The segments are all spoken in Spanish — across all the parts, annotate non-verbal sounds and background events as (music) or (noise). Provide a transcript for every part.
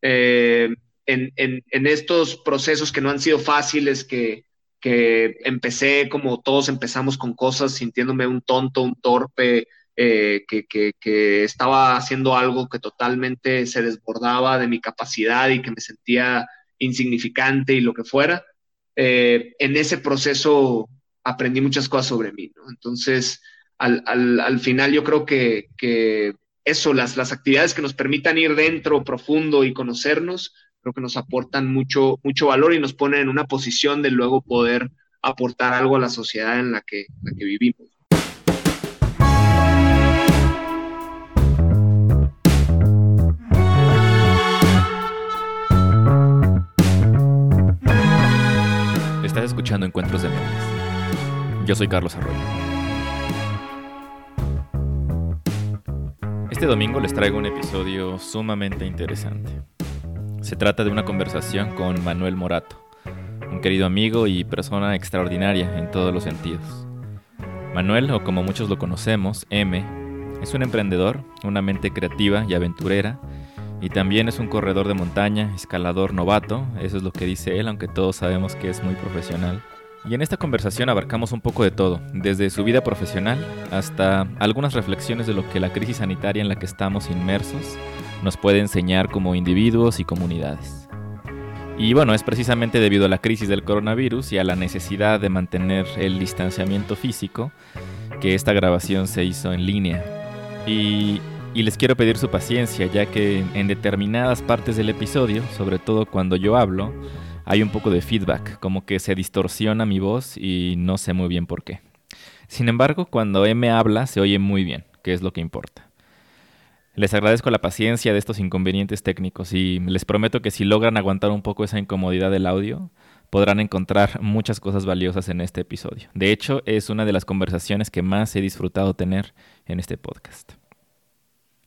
en, en, estos procesos que no han sido fáciles, que, que empecé como todos empezamos con cosas, sintiéndome un tonto, un torpe, eh, que, que, estaba haciendo algo que totalmente se desbordaba de mi capacidad y que me sentía insignificante y lo que fuera. Eh, en ese proceso aprendí muchas cosas sobre mí, ¿no? Entonces, al, al, al, final yo creo que, que eso, las, las actividades que nos permitan ir dentro profundo y conocernos, creo que nos aportan mucho, mucho valor y nos ponen en una posición de luego poder aportar algo a la sociedad en la que, la que vivimos. Estás escuchando Encuentros de Mentes. Yo soy Carlos Arroyo. Este domingo les traigo un episodio sumamente interesante. Se trata de una conversación con Manuel Morato, un querido amigo y persona extraordinaria en todos los sentidos. Manuel, o como muchos lo conocemos, M, es un emprendedor, una mente creativa y aventurera, y también es un corredor de montaña, escalador novato, eso es lo que dice él, aunque todos sabemos que es muy profesional. Y en esta conversación abarcamos un poco de todo, desde su vida profesional hasta algunas reflexiones de lo que la crisis sanitaria en la que estamos inmersos nos puede enseñar como individuos y comunidades. Y bueno, es precisamente debido a la crisis del coronavirus y a la necesidad de mantener el distanciamiento físico que esta grabación se hizo en línea. Y, les quiero pedir su paciencia, ya que en determinadas partes del episodio, sobre todo cuando yo hablo, hay un poco de feedback, como que se distorsiona mi voz y no sé muy bien por qué. Sin embargo, cuando M habla se oye muy bien, que es lo que importa. Les agradezco la paciencia de estos inconvenientes técnicos y les prometo que si logran aguantar un poco esa incomodidad del audio, podrán encontrar muchas cosas valiosas en este episodio. De hecho, es una de las conversaciones que más he disfrutado tener en este podcast.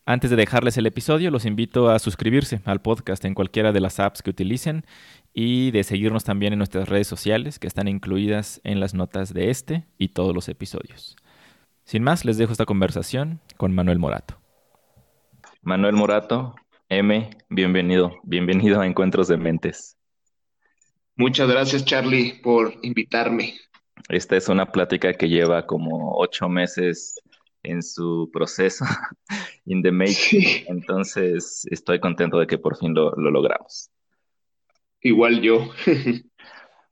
Antes de dejarles el episodio, los invito a suscribirse al podcast en cualquiera de las apps que utilicen y de seguirnos también en nuestras redes sociales que están incluidas en las notas de este y todos los episodios. Sin más, les dejo esta conversación con Manuel Morato. Manuel Morato, M, bienvenido, bienvenido a Encuentros de Mentes. Muchas gracias, Charlie, por invitarme. Esta es una plática que lleva como ocho meses en su proceso, (laughs) in the making. Entonces, estoy contento de que por fin lo, logramos. Igual yo.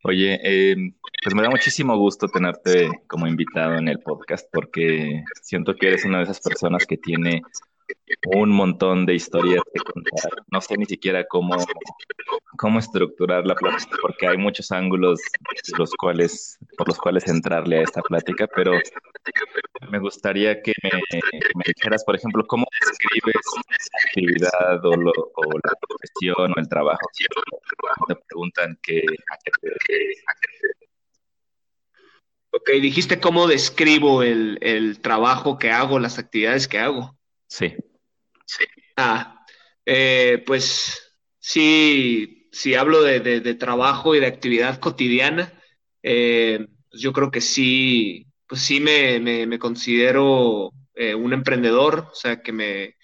Oye, eh, pues me da muchísimo gusto tenerte como invitado en el podcast porque siento que eres una de esas personas que tiene un montón de historias que contar. No sé ni siquiera cómo, cómo estructurar la plática, porque hay muchos ángulos los cuales, por los cuales entrarle a esta plática, pero me gustaría que me, dijeras, por ejemplo, cómo describes la actividad o, la profesión o el trabajo. Te preguntan qué, a qué Ok, dijiste cómo describo el, el trabajo que hago, las actividades que hago. Sí. Sí. Ah, eh, pues sí, si hablo de, trabajo y de actividad cotidiana, eh, pues yo creo que sí, pues sí me, considero eh, un emprendedor, o sea, que, me,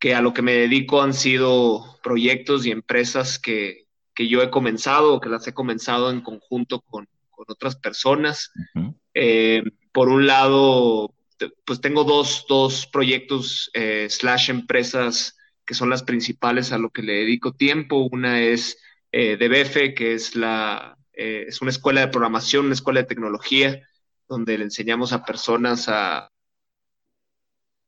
que a lo que me dedico han sido proyectos y empresas que, yo he comenzado o que las he comenzado en conjunto con, otras personas. por un lado, pues tengo dos, dos proyectos eh, slash empresas que son las principales a lo que le dedico tiempo. Una es eh, DBF, que es, la, eh, es una escuela de programación, una escuela de tecnología, donde le enseñamos a personas a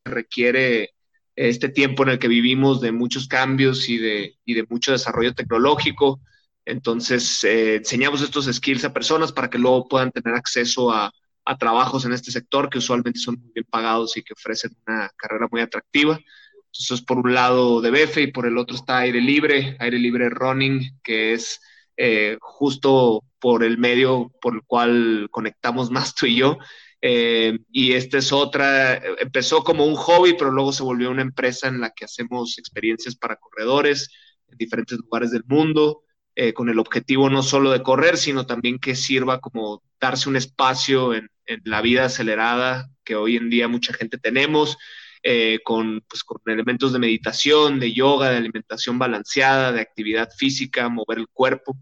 requiere este tiempo en el que vivimos de muchos cambios y de, y de mucho desarrollo tecnológico. Entonces, eh, enseñamos estos skills a personas para que luego puedan tener acceso a, a trabajos en este sector que usualmente son muy bien pagados y que ofrecen una carrera muy atractiva. Entonces, por un lado de BF y por el otro está Aire Libre, Aire Libre Running, que es eh, justo por el medio por el cual conectamos más tú y yo. Eh, y esta es otra, empezó como un hobby, pero luego se volvió una empresa en la que hacemos experiencias para corredores en diferentes lugares del mundo. Eh, con el objetivo no solo de correr, sino también que sirva como darse un espacio en, la vida acelerada que hoy en día mucha gente tenemos, eh, con, pues, con elementos de meditación, de yoga, de alimentación balanceada, de actividad física, mover el cuerpo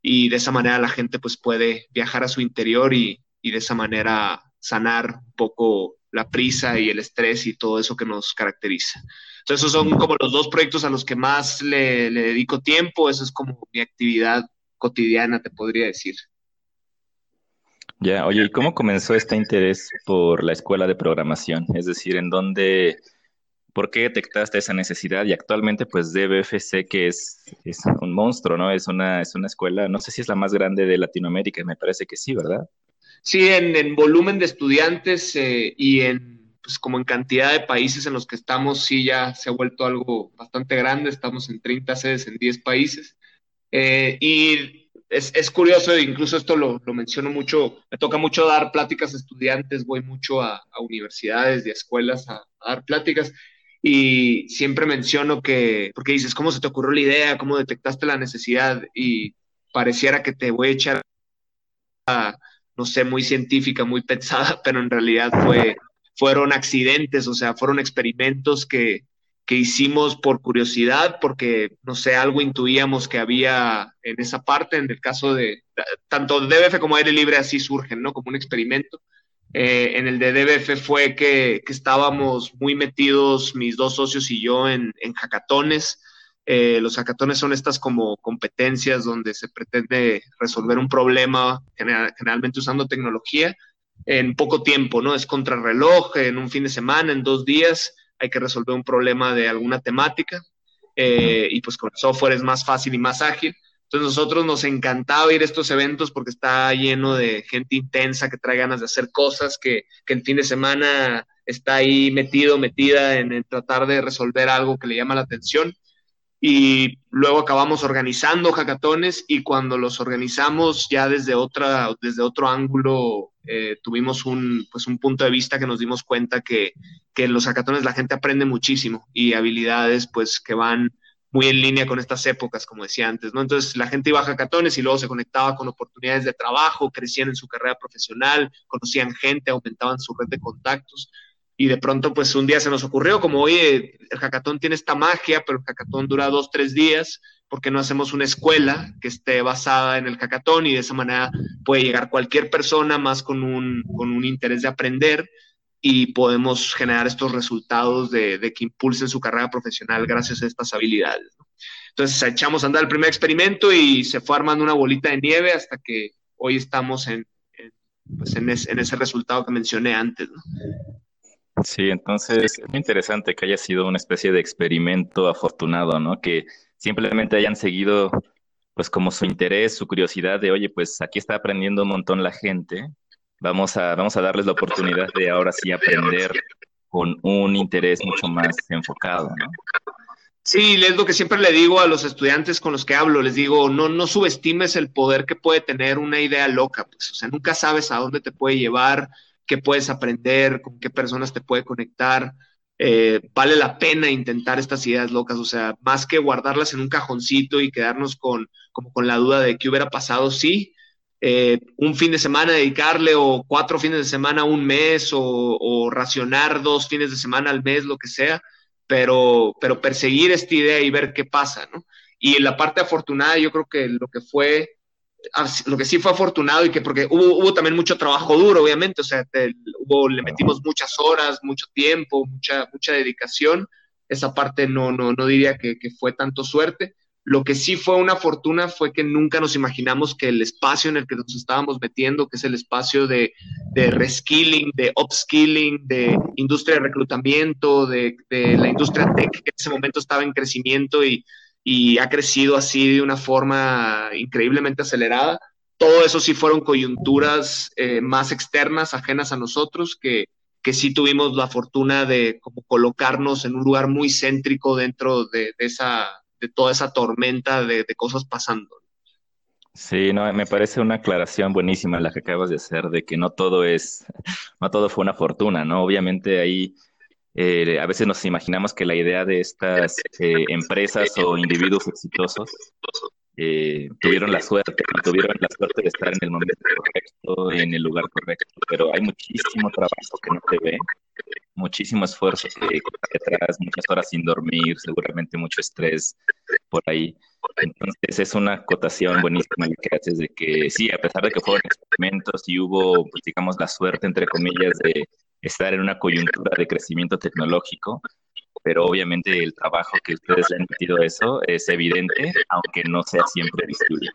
y de esa manera la gente pues puede viajar a su interior y, y de esa manera sanar un poco la prisa y el estrés y todo eso que nos caracteriza. Entonces, esos son como los dos proyectos a los que más le, le dedico tiempo. Eso es como mi actividad cotidiana, te podría decir. Ya, oye, ¿y cómo comenzó este interés por la escuela de programación? Es decir, ¿en dónde, por qué detectaste esa necesidad? Y actualmente, pues DBFC, que es, es un monstruo, ¿no? Es una, es una escuela, no sé si es la más grande de Latinoamérica, me parece que sí, ¿verdad? Sí, en, volumen de estudiantes eh, y en, pues como en cantidad de países en los que estamos, sí ya se ha vuelto algo bastante grande, estamos en 30 sedes en 10 países. Eh, y es, es, curioso, incluso esto lo, lo, menciono mucho, me toca mucho dar pláticas a estudiantes, voy mucho a, a universidades y a escuelas a, a, dar pláticas y siempre menciono que, porque dices, ¿cómo se te ocurrió la idea? ¿Cómo detectaste la necesidad? Y pareciera que te voy a echar, a, no sé, muy científica, muy (laughs) pensada, pero en realidad fue, fueron accidentes, o sea, fueron experimentos que, que hicimos por curiosidad, porque, no sé, algo intuíamos que había en esa parte, en el caso de, tanto DBF como aire libre así surgen, ¿no? Como un experimento. Eh, en el de DBF fue que, que, estábamos muy metidos, mis dos socios y yo, en, en hackatones. Eh, los hackatones son estas como competencias donde se pretende resolver un problema, general, generalmente usando tecnología, en poco tiempo, ¿no? Es contrarreloj, en un fin de semana, en dos días hay que resolver un problema de alguna temática eh, y pues con el software es más fácil y más ágil. Entonces nosotros nos encantaba ir a estos eventos porque está lleno de gente intensa que trae ganas de hacer cosas, que, que el fin de semana está ahí metido, metida en, en tratar de resolver algo que le llama la atención y luego acabamos organizando hackatones y cuando los organizamos ya desde otra desde otro ángulo eh, tuvimos un pues un punto de vista que nos dimos cuenta que, que en los hackatones la gente aprende muchísimo y habilidades pues que van muy en línea con estas épocas, como decía antes, ¿no? Entonces la gente iba a hackatones y luego se conectaba con oportunidades de trabajo, crecían en su carrera profesional, conocían gente, aumentaban su red de contactos y de pronto pues un día se nos ocurrió como, oye, el hackathon tiene esta magia, pero el hackathon dura dos, tres días, ¿por qué no hacemos una escuela que esté basada en el hackathon y de esa manera puede llegar cualquier persona más con un, con un interés de aprender y podemos generar estos resultados de, que impulsen su carrera profesional gracias a estas habilidades. Entonces echamos a andar el primer experimento y se fue armando una bolita de nieve hasta que hoy estamos en, pues en, es, en ese resultado que mencioné antes. ¿no? Sí, entonces es muy interesante que haya sido una especie de experimento afortunado, ¿no? Que simplemente hayan seguido, pues como su interés, su curiosidad de, oye, pues aquí está aprendiendo un montón la gente, vamos a, vamos a darles la oportunidad de ahora sí aprender con un interés mucho más enfocado, ¿no? Sí, es lo que siempre le digo a los estudiantes con los que hablo, les digo, no, no subestimes el poder que puede tener una idea loca, pues, o sea, nunca sabes a dónde te puede llevar, qué puedes aprender, con qué personas te puede conectar. Eh, vale la pena intentar estas ideas locas, o sea, más que guardarlas en un cajoncito y quedarnos con, como con la duda de qué hubiera pasado, sí, eh, un fin de semana dedicarle o cuatro fines de semana un mes o, o, racionar dos fines de semana al mes, lo que sea, pero, pero perseguir esta idea y ver qué pasa, ¿no? Y en la parte afortunada, yo creo que lo que fue lo que sí fue afortunado y que porque hubo, hubo también mucho trabajo duro, obviamente, o sea, te, hubo, le metimos muchas horas, mucho tiempo, mucha, mucha dedicación. Esa parte no, no, no diría que, que fue tanto suerte. Lo que sí fue una fortuna fue que nunca nos imaginamos que el espacio en el que nos estábamos metiendo, que es el espacio de, de reskilling, de upskilling, de industria de reclutamiento, de, de la industria tech, que en ese momento estaba en crecimiento y, y ha crecido así de una forma increíblemente acelerada. Todo eso sí fueron coyunturas eh, más externas, ajenas a nosotros, que, que sí tuvimos la fortuna de colocarnos en un lugar muy céntrico dentro de, de esa, de toda esa tormenta de, de, cosas pasando. Sí, no, me parece una aclaración buenísima la que acabas de hacer de que no todo es, (laughs) no todo fue una fortuna, ¿no? Obviamente ahí eh, a veces nos imaginamos que la idea de estas eh, empresas o individuos exitosos eh, tuvieron la suerte, tuvieron la suerte de estar en el momento correcto, en el lugar correcto, pero hay muchísimo trabajo que no se ve muchísimo esfuerzo detrás, muchas horas sin dormir, seguramente mucho estrés por ahí. Entonces es una acotación buenísima lo que haces de que sí, a pesar de que fueron experimentos y hubo, pues, digamos, la suerte, entre comillas, de estar en una coyuntura de crecimiento tecnológico, pero obviamente el trabajo que ustedes le han metido a eso es evidente, aunque no sea siempre visible.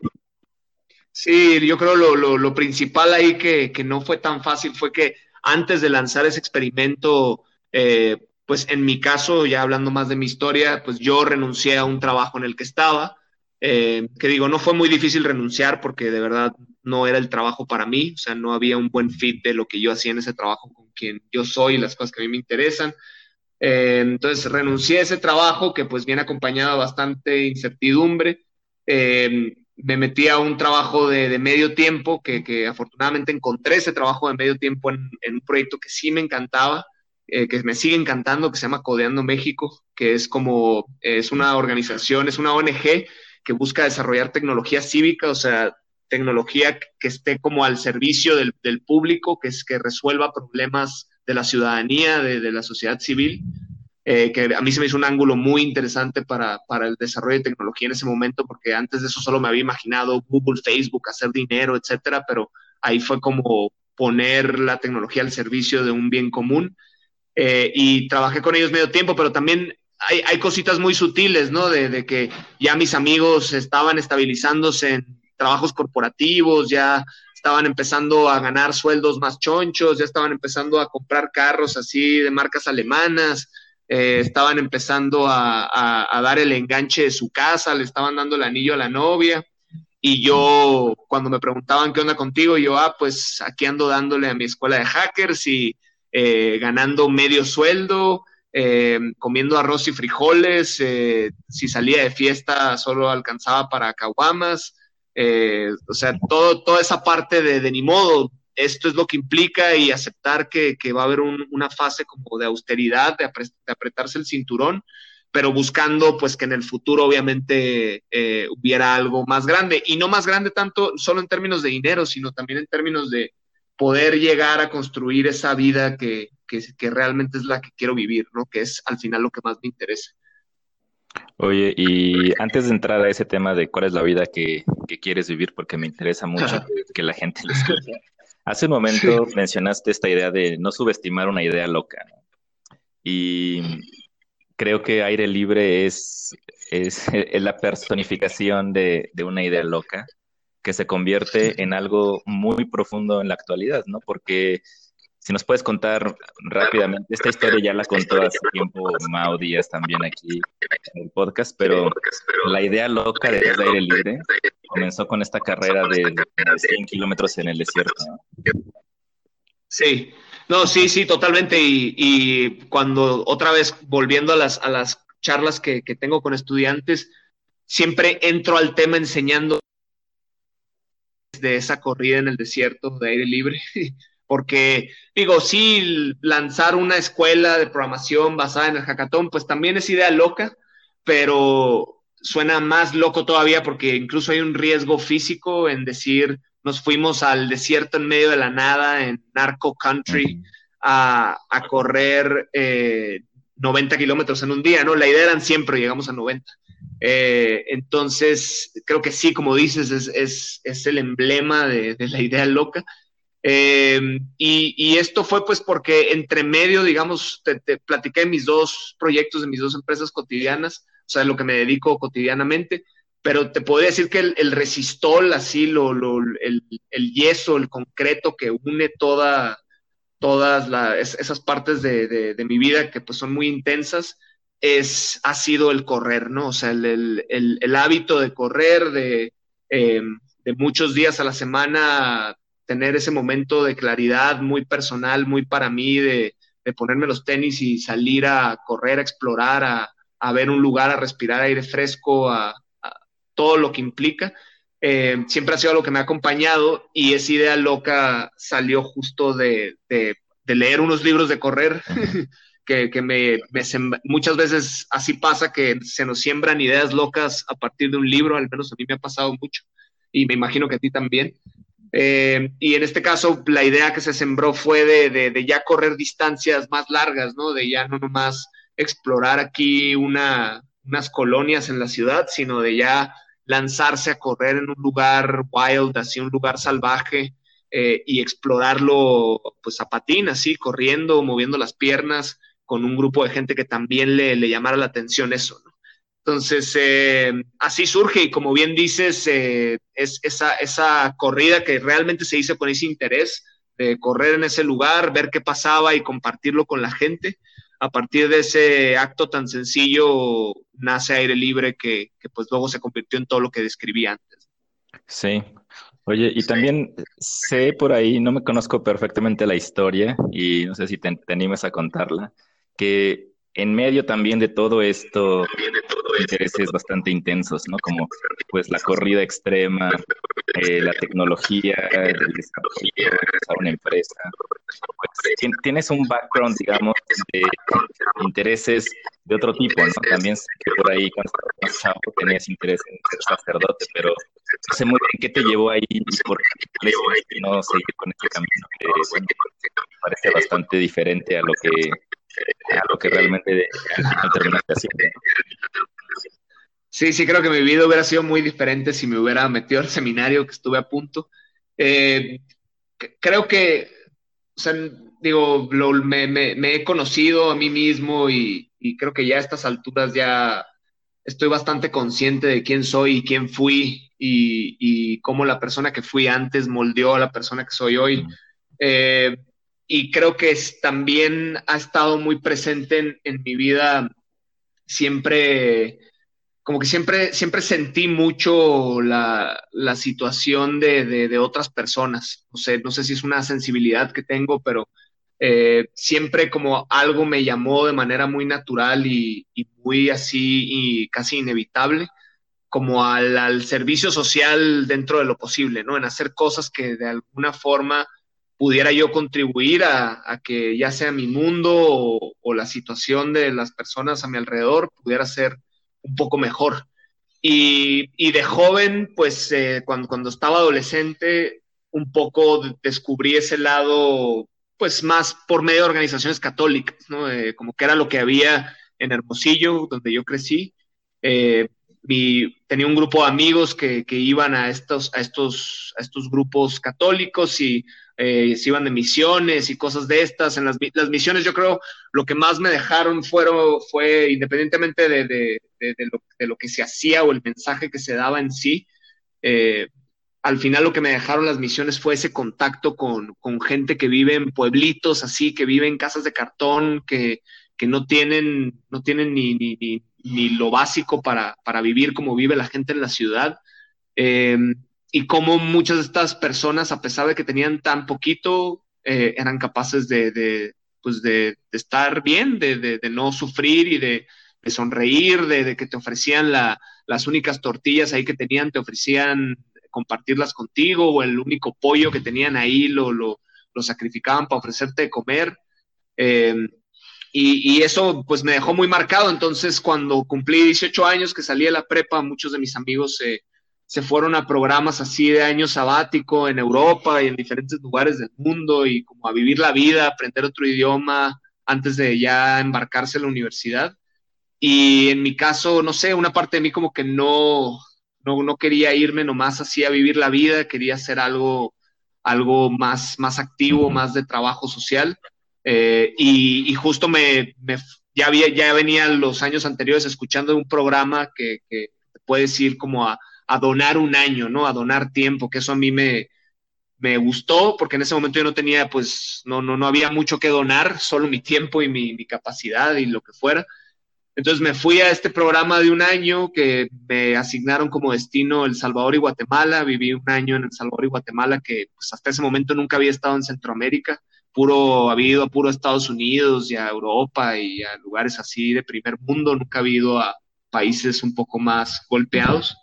Sí, yo creo lo, lo, principal ahí que, que, no fue tan fácil fue que antes de lanzar ese experimento, eh, pues en mi caso, ya hablando más de mi historia, pues yo renuncié a un trabajo en el que estaba, eh, que digo, no fue muy difícil renunciar porque de verdad no era el trabajo para mí, o sea, no había un buen fit de lo que yo hacía en ese trabajo con quien yo soy y las cosas que a mí me interesan. Eh, entonces renuncié a ese trabajo que pues viene acompañado de bastante incertidumbre. Eh, me metí a un trabajo de, medio tiempo, que, afortunadamente encontré ese trabajo de medio tiempo en, un proyecto que sí me encantaba, eh, que me sigue encantando, que se llama Codeando México, que es como, es una organización, es una ONG que busca desarrollar tecnología cívica, o sea, tecnología que esté como al servicio del, público, que es que resuelva problemas de la ciudadanía, de, de la sociedad civil. Eh, que a mí se me hizo un ángulo muy interesante para, para, el desarrollo de tecnología en ese momento, porque antes de eso solo me había imaginado Google, Facebook, hacer dinero, etcétera, pero ahí fue como poner la tecnología al servicio de un bien común. Eh, y trabajé con ellos medio tiempo, pero también hay, hay cositas muy sutiles, ¿no? De, de, que ya mis amigos estaban estabilizándose en trabajos corporativos, ya estaban empezando a ganar sueldos más chonchos, ya estaban empezando a comprar carros así de marcas alemanas, eh, estaban empezando a, dar el enganche de su casa, le estaban dando el anillo a la novia. Y yo, cuando me preguntaban qué onda contigo, yo, ah, pues aquí ando dándole a mi escuela de hackers y eh, ganando medio sueldo, eh, comiendo arroz y frijoles. si salía de fiesta, solo alcanzaba para caguamas. o sea, todo, toda esa parte de, de ni modo, esto es lo que implica y aceptar que, va a haber una fase como de austeridad, de, apretarse el cinturón, pero buscando pues que en el futuro obviamente eh, hubiera algo más grande y no más grande tanto solo en términos de dinero, sino también en términos de poder llegar a construir esa vida que, realmente es la que quiero vivir, ¿no? Que es al final lo que más me interesa. Oye, y antes de entrar a ese tema de cuál es la vida que, quieres vivir, porque me interesa mucho que la gente lo escuche, Hace un momento mencionaste esta idea de no subestimar una idea loca, Y creo que aire libre es, (laughs) es, la personificación de, de, una idea loca que se convierte en algo muy profundo en la actualidad, ¿no? Porque si nos puedes contar rápidamente, esta historia ya la contó hace tiempo Mao Díaz también aquí en el podcast, pero la idea loca de aire libre comenzó con esta carrera de, 100 kilómetros en el desierto. Sí, no, sí, sí, totalmente. Y, cuando otra vez volviendo a las, a las charlas que, que tengo con estudiantes, siempre entro al tema enseñando de esa corrida en el desierto de aire libre. (laughs) porque digo, sí, lanzar una escuela de programación basada en el hackathon, pues también es idea loca, pero suena más loco todavía porque incluso hay un riesgo físico en decir, nos fuimos al desierto en medio de la nada, en Narco Country, a, correr 90 eh, kilómetros en un día, ¿no? La idea eran siempre, llegamos a 90. Eh, entonces, creo que sí, como dices, es, el emblema de, la idea loca. Eh, y, esto fue pues porque entre medio, digamos, te, te, platiqué mis dos proyectos de mis dos empresas cotidianas, o sea, lo que me dedico cotidianamente, pero te podría decir que el, resistol, así, lo, el, yeso, el concreto que une toda, todas esas partes de, mi vida que pues son muy intensas, es, ha sido el correr, ¿no? O sea, el, hábito de correr, de, eh, de muchos días a la semana tener ese momento de claridad muy personal, muy para mí, de, ponerme los tenis y salir a correr, a explorar, a, ver un lugar, a respirar aire fresco, a, todo lo que implica. Eh, siempre ha sido algo que me ha acompañado y esa idea loca salió justo de, leer unos libros de correr, (laughs) que, me, muchas veces así pasa que se nos siembran ideas locas a partir de un libro, al menos a mí me ha pasado mucho y me imagino que a ti también. Eh, y en este caso, la idea que se sembró fue de, de, ya correr distancias más largas, ¿no? De ya no nomás explorar aquí una, unas colonias en la ciudad, sino de ya lanzarse a correr en un lugar wild, así un lugar salvaje, eh, y explorarlo pues a patín, así, corriendo, moviendo las piernas, con un grupo de gente que también le, le llamara la atención eso. Entonces, eh, así surge y como bien dices, eh, es esa, esa corrida que realmente se hizo con ese interés de correr en ese lugar, ver qué pasaba y compartirlo con la gente. A partir de ese acto tan sencillo nace aire libre que, que pues luego se convirtió en todo lo que describí antes. Sí. Oye, y también sé por ahí, no me conozco perfectamente la historia y no sé si te, te animes a contarla, que en medio también de todo esto, intereses bastante intensos, ¿no? Como pues la corrida extrema, eh, la tecnología, el desarrollo de una empresa. Pues, tienes un background, digamos, de intereses de otro tipo, ¿no? También sé que por ahí cuando estabas tenías interés en ser sacerdote, pero no sé muy bien qué te llevó ahí y por qué no seguir con este camino que parece bastante diferente a lo que a lo que realmente (laughs) terminaste haciendo. Sí, sí, creo que mi vida hubiera sido muy diferente si me hubiera metido al seminario que estuve a punto. Eh, creo que, o sea, digo, me, he conocido a mí mismo y, creo que ya a estas alturas ya estoy bastante consciente de quién soy y quién fui y, cómo la persona que fui antes moldeó a la persona que soy hoy. Eh, y creo que también ha estado muy presente en, en mi vida siempre como que siempre, siempre sentí mucho la, la situación de, de, otras personas. No sé, no sé si es una sensibilidad que tengo, pero eh, siempre como algo me llamó de manera muy natural y, y muy así y casi inevitable, como al, al, servicio social dentro de lo posible, ¿no? En hacer cosas que de alguna forma pudiera yo contribuir a, que ya sea mi mundo o, la situación de las personas a mi alrededor pudiera ser un poco mejor. Y, de joven, pues eh, cuando, cuando estaba adolescente, un poco descubrí ese lado, pues más por medio de organizaciones católicas. Eh, como que era lo que había en Hermosillo, donde yo crecí. Eh, mi, tenía un grupo de amigos que, que, iban a estos, a, estos, a estos grupos católicos y eh, se iban de misiones y cosas de estas. En las, las, misiones yo creo lo que más me dejaron fueron, fue, independientemente de, de, de, lo, de, lo, que se hacía o el mensaje que se daba en sí, eh, al final lo que me dejaron las misiones fue ese contacto con, con, gente que vive en pueblitos así, que vive en casas de cartón, que, que no tienen, no tienen ni, ni, ni, ni lo básico para, para, vivir como vive la gente en la ciudad. Eh, y cómo muchas de estas personas, a pesar de que tenían tan poquito, eh, eran capaces de, de pues de, estar bien, de, no sufrir y de, sonreír, de, que te ofrecían la, las únicas tortillas ahí que tenían, te ofrecían compartirlas contigo o el único pollo que tenían ahí lo, lo, lo sacrificaban para ofrecerte comer. Eh, y, y, eso pues me dejó muy marcado. Entonces cuando cumplí 18 años que salí de la prepa, muchos de mis amigos eh, se fueron a programas así de año sabático en Europa y en diferentes lugares del mundo y como a vivir la vida, aprender otro idioma antes de ya embarcarse en la universidad. Y en mi caso, no sé, una parte de mí como que no, no, no quería irme nomás así a vivir la vida, quería hacer algo, algo más, más activo, más de trabajo social. Eh, y, y, justo me, ya, había, ya venía los años anteriores escuchando un programa que, que puedes ir como a, a donar un año, ¿no? A donar tiempo, que eso a mí me, me gustó, porque en ese momento yo no tenía, pues, no, no, no había mucho que donar, solo mi tiempo y mi, mi capacidad y lo que fuera. Entonces me fui a este programa de un año que me asignaron como destino El Salvador y Guatemala. Viví un año en El Salvador y Guatemala que pues, hasta ese momento nunca había estado en Centroamérica. Puro, había ido a puro Estados Unidos y a Europa y a lugares así de primer mundo. Nunca había ido a países un poco más golpeados.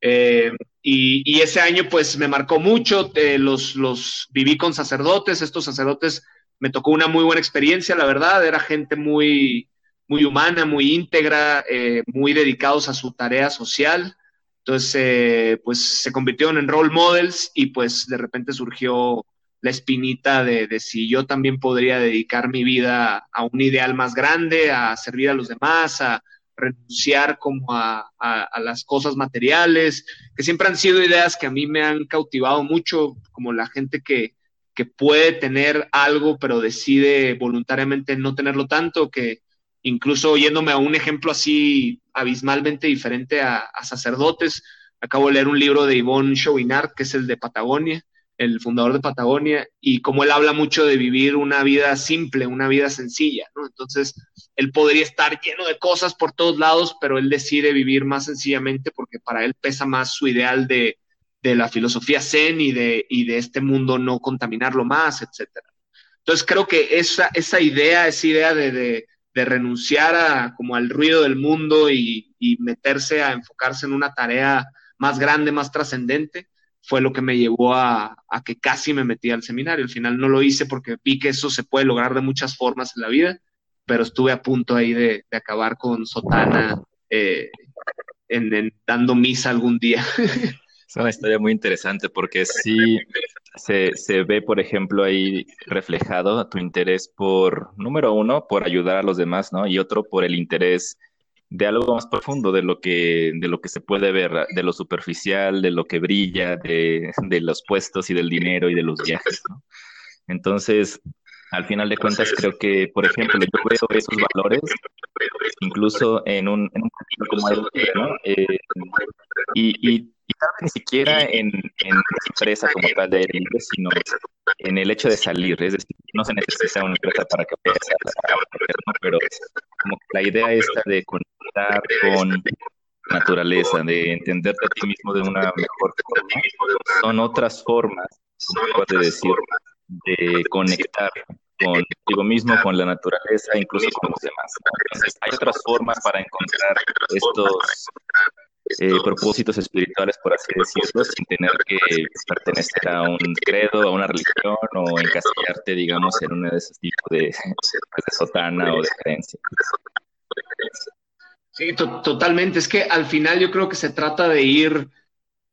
Eh, y, y, ese año pues me marcó mucho, eh, los, los viví con sacerdotes, estos sacerdotes me tocó una muy buena experiencia, la verdad, era gente muy, muy humana, muy íntegra, eh, muy dedicados a su tarea social. Entonces, eh, pues se convirtieron en role models y pues de repente surgió la espinita de, de, si yo también podría dedicar mi vida a un ideal más grande, a servir a los demás, a renunciar como a, a, las cosas materiales, que siempre han sido ideas que a mí me han cautivado mucho, como la gente que, que puede tener algo pero decide voluntariamente no tenerlo tanto, que incluso yéndome a un ejemplo así abismalmente diferente a, sacerdotes. Acabo de leer un libro de Yvonne Chouinard, que es el de Patagonia, el fundador de Patagonia, y como él habla mucho de vivir una vida simple, una vida sencilla. Entonces, él podría estar lleno de cosas por todos lados, pero él decide vivir más sencillamente porque para él pesa más su ideal de, la filosofía zen y de, y de este mundo no contaminarlo más, etcétera. Entonces, creo que esa, esa idea, esa idea de de renunciar a, como al ruido del mundo y, meterse a enfocarse en una tarea más grande, más trascendente, fue lo que me llevó a, que casi me metí al seminario. Al final no lo hice porque vi que eso se puede lograr de muchas formas en la vida, pero estuve a punto ahí de, acabar con sotana eh, en, dando misa algún día. (laughs) Es una historia muy interesante porque sí se, se, ve, por ejemplo, ahí reflejado tu interés por, número uno, por ayudar a los demás, ¿no? Y otro, por el interés de algo más profundo, de lo que, de lo que se puede ver, de lo superficial, de lo que brilla, de, los puestos y del dinero y de los viajes. Entonces, al final de cuentas, creo que, por ejemplo, yo veo esos valores incluso en un, en un como el, ¿no? Eh, y, ni siquiera en, en empresa como tal de aire sino en el hecho de salir. Es decir, no se necesita una empresa para que vayas a la pero como la idea esta de con naturaleza, de entenderte a ti mismo de una mejor forma, son otras formas, puede decir, de conectar contigo mismo, con la naturaleza, incluso con los demás. Entonces, hay otras formas para encontrar estos eh, propósitos espirituales, por así decirlo, sin tener que pertenecer a un credo, a una religión o encasillarte, digamos, en uno de esos tipos (laughs) de, sotana o de creencia. Sí, totalmente. Es que al final yo creo que se trata de ir,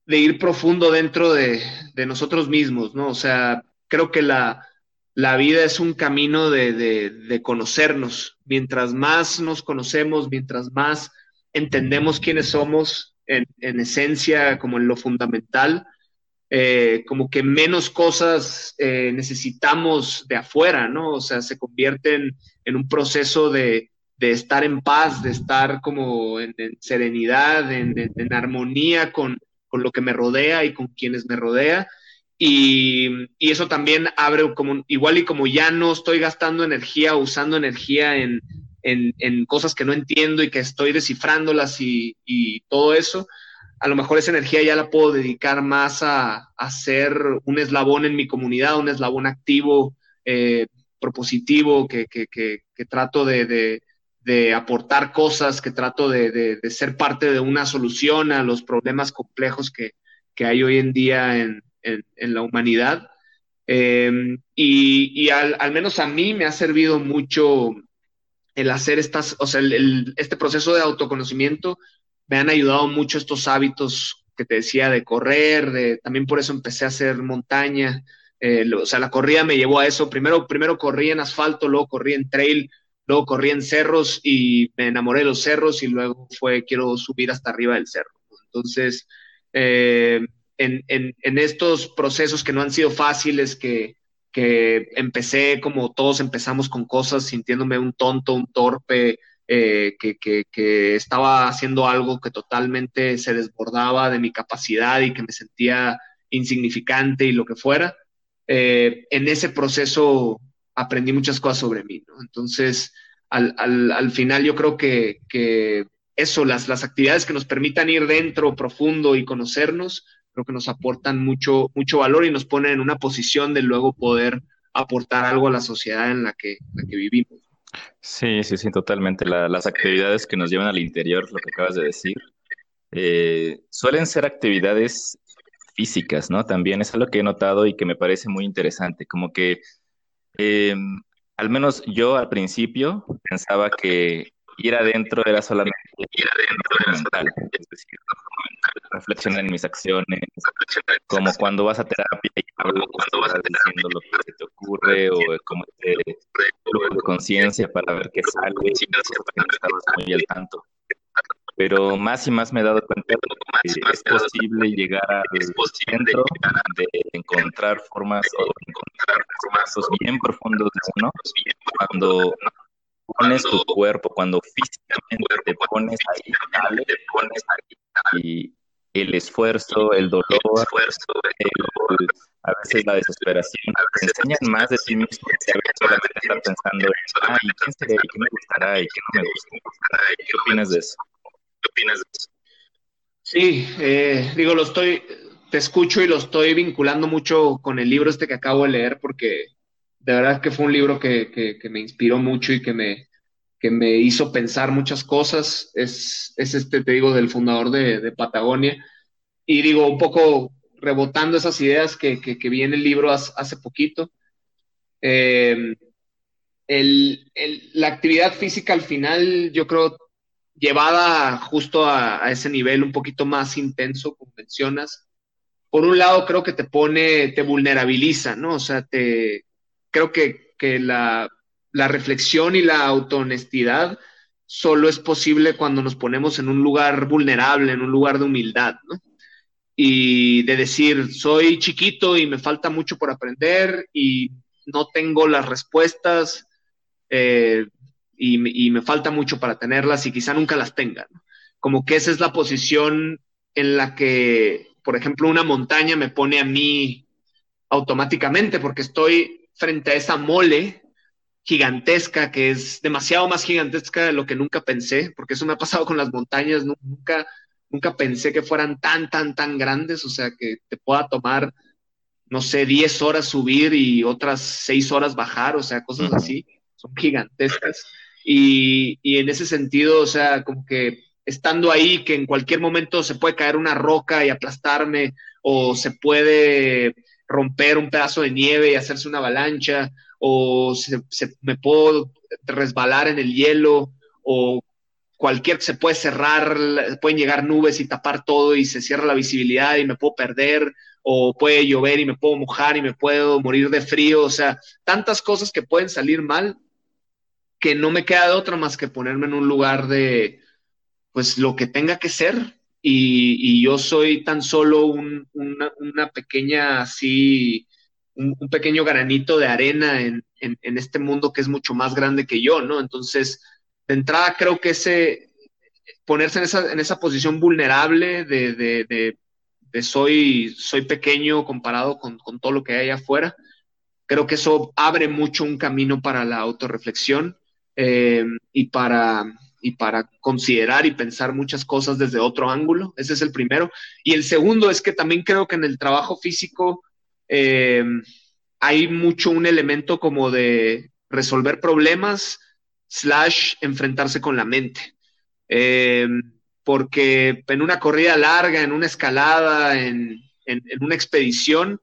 de ir profundo dentro de, nosotros mismos, ¿no? O sea, creo que la, la vida es un camino de, de conocernos. Mientras más nos conocemos, mientras más entendemos quiénes somos en, esencia, como en lo fundamental, eh, como que menos cosas eh, necesitamos de afuera, ¿no? O sea, se convierten en un proceso de, estar en paz, de estar como en, serenidad, en, armonía con, lo que me rodea y con quienes me rodea. Y, y, eso también abre como, igual y como ya no estoy gastando energía, usando energía en, cosas que no entiendo y que estoy descifrándolas y, todo eso, a lo mejor esa energía ya la puedo dedicar más a, a ser un eslabón en mi comunidad, un eslabón activo, eh, propositivo, que, trato de, aportar cosas, que trato de, ser parte de una solución a los problemas complejos que, hay hoy en día en, la humanidad. Eh, y, al, al, menos a mí me ha servido mucho el hacer estas, o sea, este proceso de autoconocimiento, me han ayudado mucho estos hábitos que te decía de correr, de, también por eso empecé a hacer montaña, eh, o sea, la corrida me llevó a eso, primero, primero corrí en asfalto, luego corrí en trail, luego corrí en cerros y me enamoré de los cerros y luego fue, quiero subir hasta arriba del cerro. Entonces, eh, en, estos procesos que no han sido fáciles, que, que empecé como todos empezamos con cosas, sintiéndome un tonto, un torpe, eh, que, que, estaba haciendo algo que totalmente se desbordaba de mi capacidad y que me sentía insignificante y lo que fuera. Eh, en ese proceso aprendí muchas cosas sobre mí. Entonces, al, al, al, final yo creo que, que eso, las, las actividades que nos permitan ir dentro profundo y conocernos, creo que nos aportan mucho, mucho valor y nos ponen en una posición de luego poder aportar algo a la sociedad en la que, vivimos. Sí, sí, sí, totalmente. las actividades que nos llevan al interior, lo que acabas de decir, eh, suelen ser actividades físicas, ¿no? También es algo que he notado y que me parece muy interesante, como que em, al menos yo al principio pensaba que ir adentro era solamente mental, es decir, reflexionar en mis acciones, como cuando vas a terapia y hablas, cuando vas diciendo lo que te ocurre o como te conciencia para ver qué sale, si no estabas muy al tanto. Pero más y más me he dado cuenta que es posible llegar al centro de encontrar formas o encontrar formas bien profundos de uno cuando pones tu cuerpo, cuando físicamente te pones ahí, dale, te pones ahí, y el esfuerzo, el dolor, el, a veces la desesperación, te enseñan más de sí mismo que a veces solamente estar pensando, ah, ¿y quién sería? ¿Y qué me gustará? ¿Y qué no me gusta? ¿Qué opinas de eso? ¿Qué opinas de eso? Sí, eh, digo, lo estoy, te escucho y lo estoy vinculando mucho con el libro este que acabo de leer porque de verdad que fue un libro que, me inspiró mucho y que me, me hizo pensar muchas cosas. Es, este, te digo, del fundador de, Patagonia. Y digo, un poco rebotando esas ideas que, que, vi en el libro hace, poquito. Eh, la actividad física al final, yo creo, llevada justo a, ese nivel un poquito más intenso, como mencionas, por un lado creo que te pone, te vulnerabiliza, ¿no? O sea, te, creo que, la, reflexión y la autohonestidad solo es posible cuando nos ponemos en un lugar vulnerable, en un lugar de humildad, ¿no? Y de decir, soy chiquito y me falta mucho por aprender y no tengo las respuestas eh, y, me falta mucho para tenerlas y quizá nunca las tenga. ¿no? Como que esa es la posición en la que, por ejemplo, una montaña me pone a mí automáticamente porque estoy frente a esa mole gigantesca, que es demasiado más gigantesca de lo que nunca pensé, porque eso me ha pasado con las montañas, nunca, nunca pensé que fueran tan, tan, tan grandes, o sea, que te pueda tomar, no sé, 10 horas subir y otras 6 horas bajar, o sea, cosas así, son gigantescas. Y, y en ese sentido, o sea, como que estando ahí, que en cualquier momento se puede caer una roca y aplastarme, o se puede romper un pedazo de nieve y hacerse una avalancha, o se, me puedo resbalar en el hielo, o cualquier se puede cerrar, pueden llegar nubes y tapar todo y se cierra la visibilidad y me puedo perder, o puede llover y me puedo mojar y me puedo morir de frío, o sea, tantas cosas que pueden salir mal que no me queda de otra más que ponerme en un lugar de, pues lo que tenga que ser, y, yo soy tan solo una, pequeña, así, un, pequeño granito de arena en, este mundo que es mucho más grande que yo, ¿no? Entonces, de entrada creo que ese, ponerse en esa, en esa posición vulnerable de, de, soy, soy pequeño comparado con, todo lo que hay afuera, creo que eso abre mucho un camino para la autorreflexión eh, y para y para considerar y pensar muchas cosas desde otro ángulo. Ese es el primero. Y el segundo es que también creo que en el trabajo físico eh, hay mucho un elemento como de resolver problemas slash enfrentarse con la mente. Eh, porque en una corrida larga, en una escalada, en, en una expedición,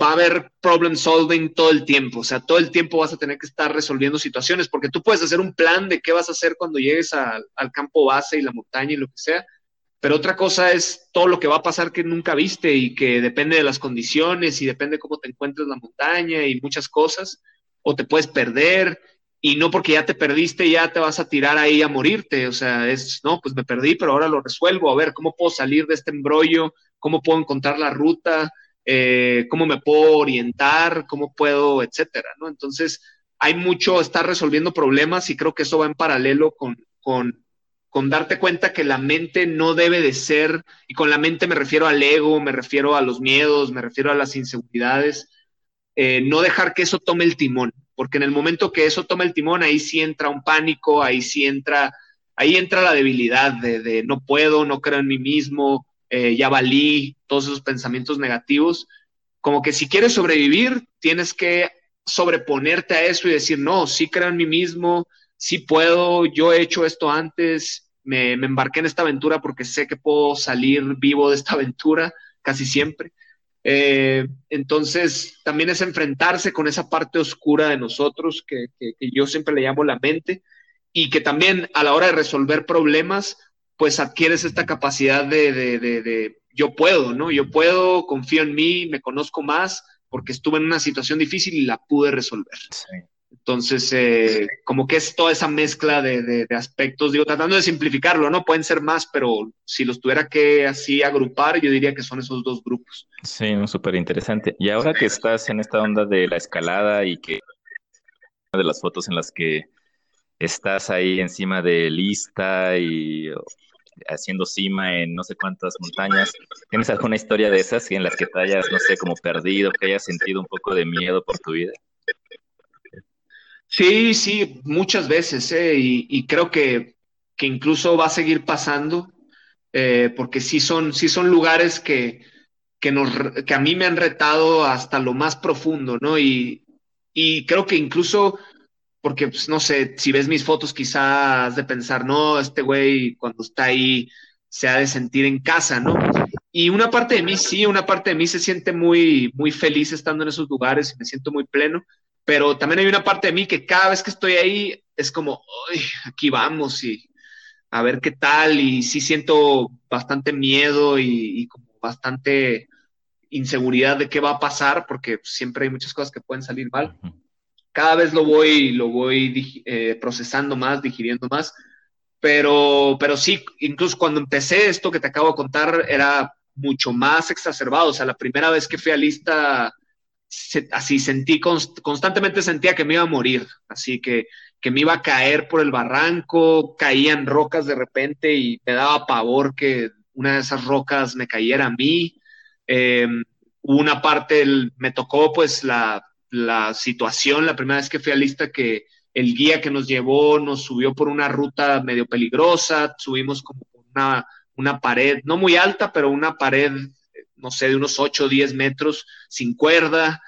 va a haber problem solving todo el tiempo, o sea, todo el tiempo vas a tener que estar resolviendo situaciones, porque tú puedes hacer un plan de qué vas a hacer cuando llegues al campo base y la montaña y lo que sea, pero otra cosa es todo lo que va a pasar que nunca viste y que depende de las condiciones y depende de cómo te encuentres en la montaña y muchas cosas, o te puedes perder y no porque ya te perdiste ya te vas a tirar ahí a morirte, o sea, es, no, pues me perdí, pero ahora lo resuelvo, a ver, ¿cómo puedo salir de este embrollo? ¿Cómo puedo encontrar la ruta? Eh, cómo me puedo orientar, cómo puedo, etcétera. Entonces, hay mucho estar resolviendo problemas y creo que eso va en paralelo con, con, darte cuenta que la mente no debe de ser, y con la mente me refiero al ego, me refiero a los miedos, me refiero a las inseguridades, eh, no dejar que eso tome el timón, porque en el momento que eso tome el timón, ahí sí entra un pánico, ahí sí entra, ahí entra la debilidad de, de no puedo, no creo en mí mismo, eh, ya valí, todos esos pensamientos negativos, como que si quieres sobrevivir, tienes que sobreponerte a eso y decir, no, sí creo en mí mismo, sí puedo, yo he hecho esto antes, me, embarqué en esta aventura porque sé que puedo salir vivo de esta (laughs) aventura casi siempre. Eh, entonces, también es enfrentarse con esa parte oscura de nosotros que, que, yo siempre le llamo la mente y que también a la hora de resolver problemas, pues adquieres esta capacidad de, de, de, yo puedo, ¿no? Yo puedo, confío en mí, me conozco más, porque estuve en una situación difícil y la pude resolver. Entonces, eh, como que es toda esa mezcla de, aspectos, digo, tratando de simplificarlo, ¿no? Pueden ser más, pero si los tuviera que así agrupar, yo diría que son esos dos grupos. Sí, súper interesante. Y ahora que estás en esta onda de la escalada y que de las fotos en las que estás ahí encima de lista y haciendo cima en no sé cuántas montañas. ¿Tienes alguna historia de esas en las que te hayas, no sé, como perdido, que hayas sentido un poco de miedo por tu vida? Sí, sí, muchas veces, ¿eh? y, creo que, incluso va a seguir pasando, eh, porque sí son, sí son lugares que, que, nos, que a mí me han retado hasta lo más profundo, ¿no? Y, y creo que incluso porque, pues, no sé, si ves mis fotos quizás de pensar, no, este güey cuando está ahí se ha de sentir en casa, ¿no? Y una parte de mí sí, una parte de mí se siente muy, muy feliz estando en esos lugares y me siento muy pleno, pero también hay una parte de mí que cada vez que estoy ahí es como, Ay, aquí vamos y a ver qué tal, y sí siento bastante miedo y, como bastante inseguridad de qué va a pasar, porque siempre hay muchas cosas que pueden salir mal cada vez lo voy, lo voy eh, procesando más, digiriendo más, pero, pero sí, incluso cuando empecé esto que te acabo de contar era mucho más exacerbado, o sea, la primera vez que fui a lista, así sentí, constantemente sentía que me iba a morir, así que, que me iba a caer por el barranco, caían rocas de repente y me daba pavor que una de esas rocas me cayera a mí. Eh, una parte, me tocó pues la, la situación la primera vez que fui a lista que el guía que nos llevó nos subió por una ruta medio peligrosa, subimos como una, una pared, no muy alta, pero una pared, no sé, de unos 8 o 10 metros sin cuerda.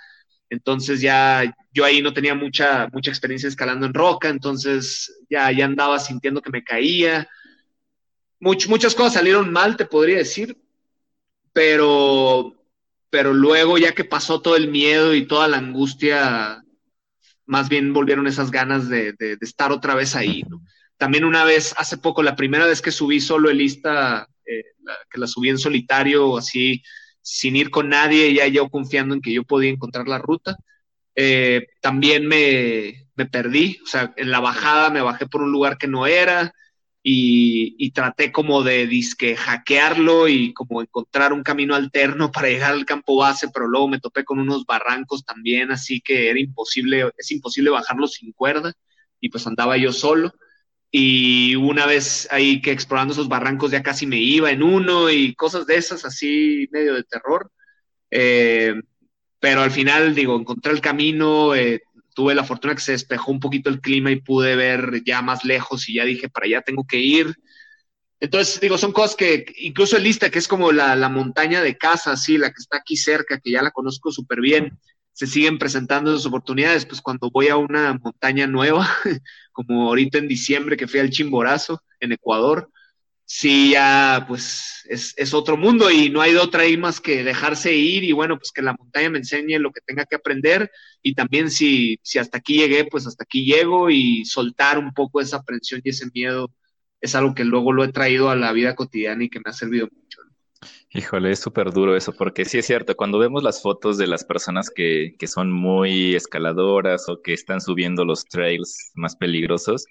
Entonces ya yo ahí no tenía mucha, mucha experiencia escalando en roca, entonces ya, ya andaba sintiendo que me caía. muchas cosas salieron mal, te podría decir, pero pero luego ya que pasó todo el miedo y toda la angustia, más bien volvieron esas ganas de, estar otra vez ahí. También una vez, hace poco, la primera vez que subí solo el lista, eh, que la subí en solitario, así, sin ir con nadie, ya yo confiando en que yo podía encontrar la ruta, eh, también me, me perdí, o sea, en la bajada me bajé por un lugar que no era, y, traté como de disque hackearlo y como encontrar un camino alterno (laughs) para llegar al campo base, pero luego me topé con unos barrancos también, así que era imposible, es imposible bajarlo sin cuerda y pues andaba yo solo. Y una vez ahí que explorando esos barrancos ya casi me iba en uno y cosas de esas, así medio de terror. Eh, pero al final, digo, encontré el camino, eh, tuve la fortuna que se despejó un poquito el clima y pude ver ya más lejos y ya dije, para allá tengo que ir. Entonces, digo, son cosas que, incluso el lista, que es como la, la montaña de casa, sí, la que está aquí cerca, que ya la conozco súper bien, se siguen presentando esas oportunidades. Pues cuando voy a una montaña nueva, (laughs) como ahorita en diciembre que fui al Chimborazo, en Ecuador, sí, ya pues es, es, otro mundo y no hay otra ahí más que dejarse ir y bueno, pues que la montaña me enseñe lo que tenga que aprender y también si, si hasta aquí llegué, pues hasta aquí llego y soltar un poco esa aprensión y ese miedo es algo que luego lo he traído a la vida cotidiana y que me ha servido mucho. Híjole, es súper duro eso, porque sí es cierto, cuando vemos las fotos de las personas que, que son muy escaladoras o que están subiendo los trails más peligrosos,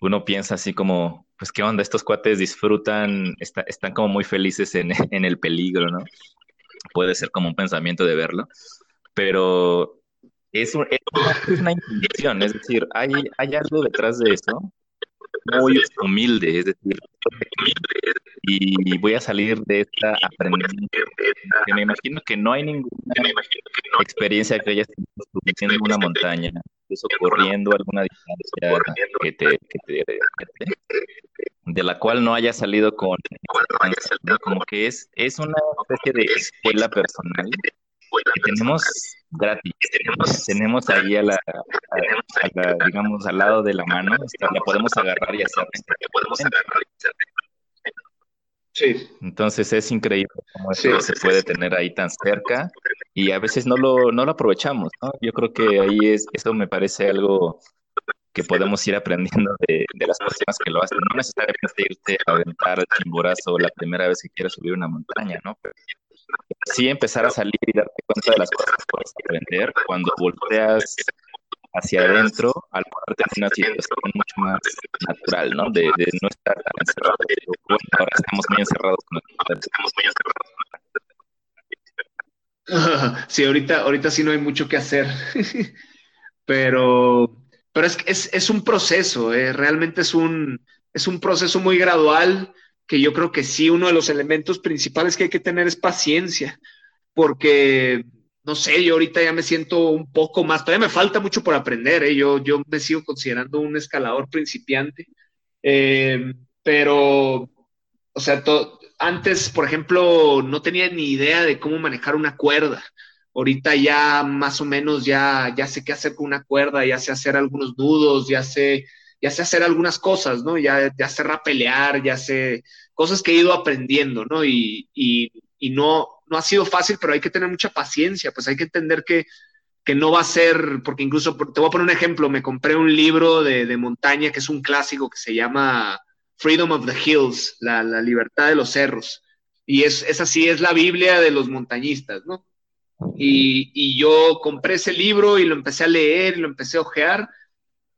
uno piensa así como, pues qué onda, estos cuates disfrutan, están como muy felices (laughs) en, el peligro, ¿no? Puede ser como un pensamiento de verlo, pero es, una, intención, es decir, hay algo detrás de eso muy humilde, es decir, y voy a salir de esta aprendiendo. Que me imagino que no hay ninguna experiencia que hayas tenido una montaña, incluso corriendo alguna distancia que te, que te, de la cual no haya salido con, como que es, es una especie de escuela personal que tenemos gratis. Tenemos ahí a la, digamos, al lado de la mano, la podemos agarrar y hacer. Sí. Entonces es increíble cómo se puede tener ahí tan cerca y a veces no lo, no lo aprovechamos, ¿no? Yo creo que ahí es, eso me parece algo que podemos ir aprendiendo de, las personas que lo hacen. No necesariamente irte a aventar el chimborazo la primera vez que quieras subir una montaña, ¿no? Sí empezar a salir y darte cuenta de las cosas que puedes aprender cuando volteas hacia adentro al ponerte en una situación mucho más natural, ¿no? De, no estar tan encerrado. Ahora estamos muy encerrados con estamos muy encerrados. Sí, ahorita, ahorita sí no hay mucho que hacer, (laughs) pero, pero es, es, es un proceso, eh, realmente es un, es un proceso muy gradual que yo creo que sí, uno de los elementos principales que hay que tener es paciencia, porque, no sé, yo ahorita ya me siento un poco más, todavía me falta mucho por aprender, ¿eh? yo, yo me sigo considerando un escalador principiante, eh, pero, o sea, antes, por ejemplo, no tenía ni idea de cómo manejar una cuerda. Ahorita ya más o menos ya, ya sé qué hacer con una cuerda, ya sé hacer algunos nudos, ya sé ya sé hacer algunas cosas, ¿no? Ya, ya sé rapelear, ya sé cosas que he ido aprendiendo, ¿no? Y, y, y, no, no ha sido fácil, pero hay que tener mucha paciencia, pues hay que entender que, que no va a ser, porque incluso, te voy a poner un ejemplo, me compré un libro de, de montaña que es un clásico que se llama Freedom of the Hills, la, la libertad de los cerros. Y es, es así, es la Biblia de los montañistas, ¿no? Y, y, yo compré ese libro y lo empecé a leer, lo empecé a ojear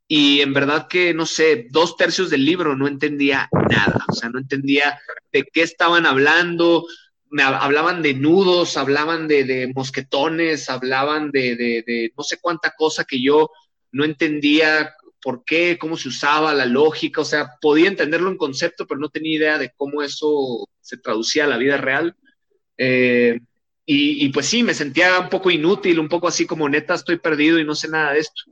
y en verdad que, no sé, dos tercios del libro no entendía nada, o sea, no entendía de qué estaban hablando, me hablaban de nudos, hablaban de, mosquetones, hablaban de, de, no sé cuánta cosa que yo no entendía por qué, cómo se usaba, la lógica, o sea, podía entenderlo en concepto, pero no tenía idea de cómo eso se traducía a la vida real. Eh, y, y, pues sí, me sentía un poco inútil, un poco así como neta, estoy perdido y no sé nada de esto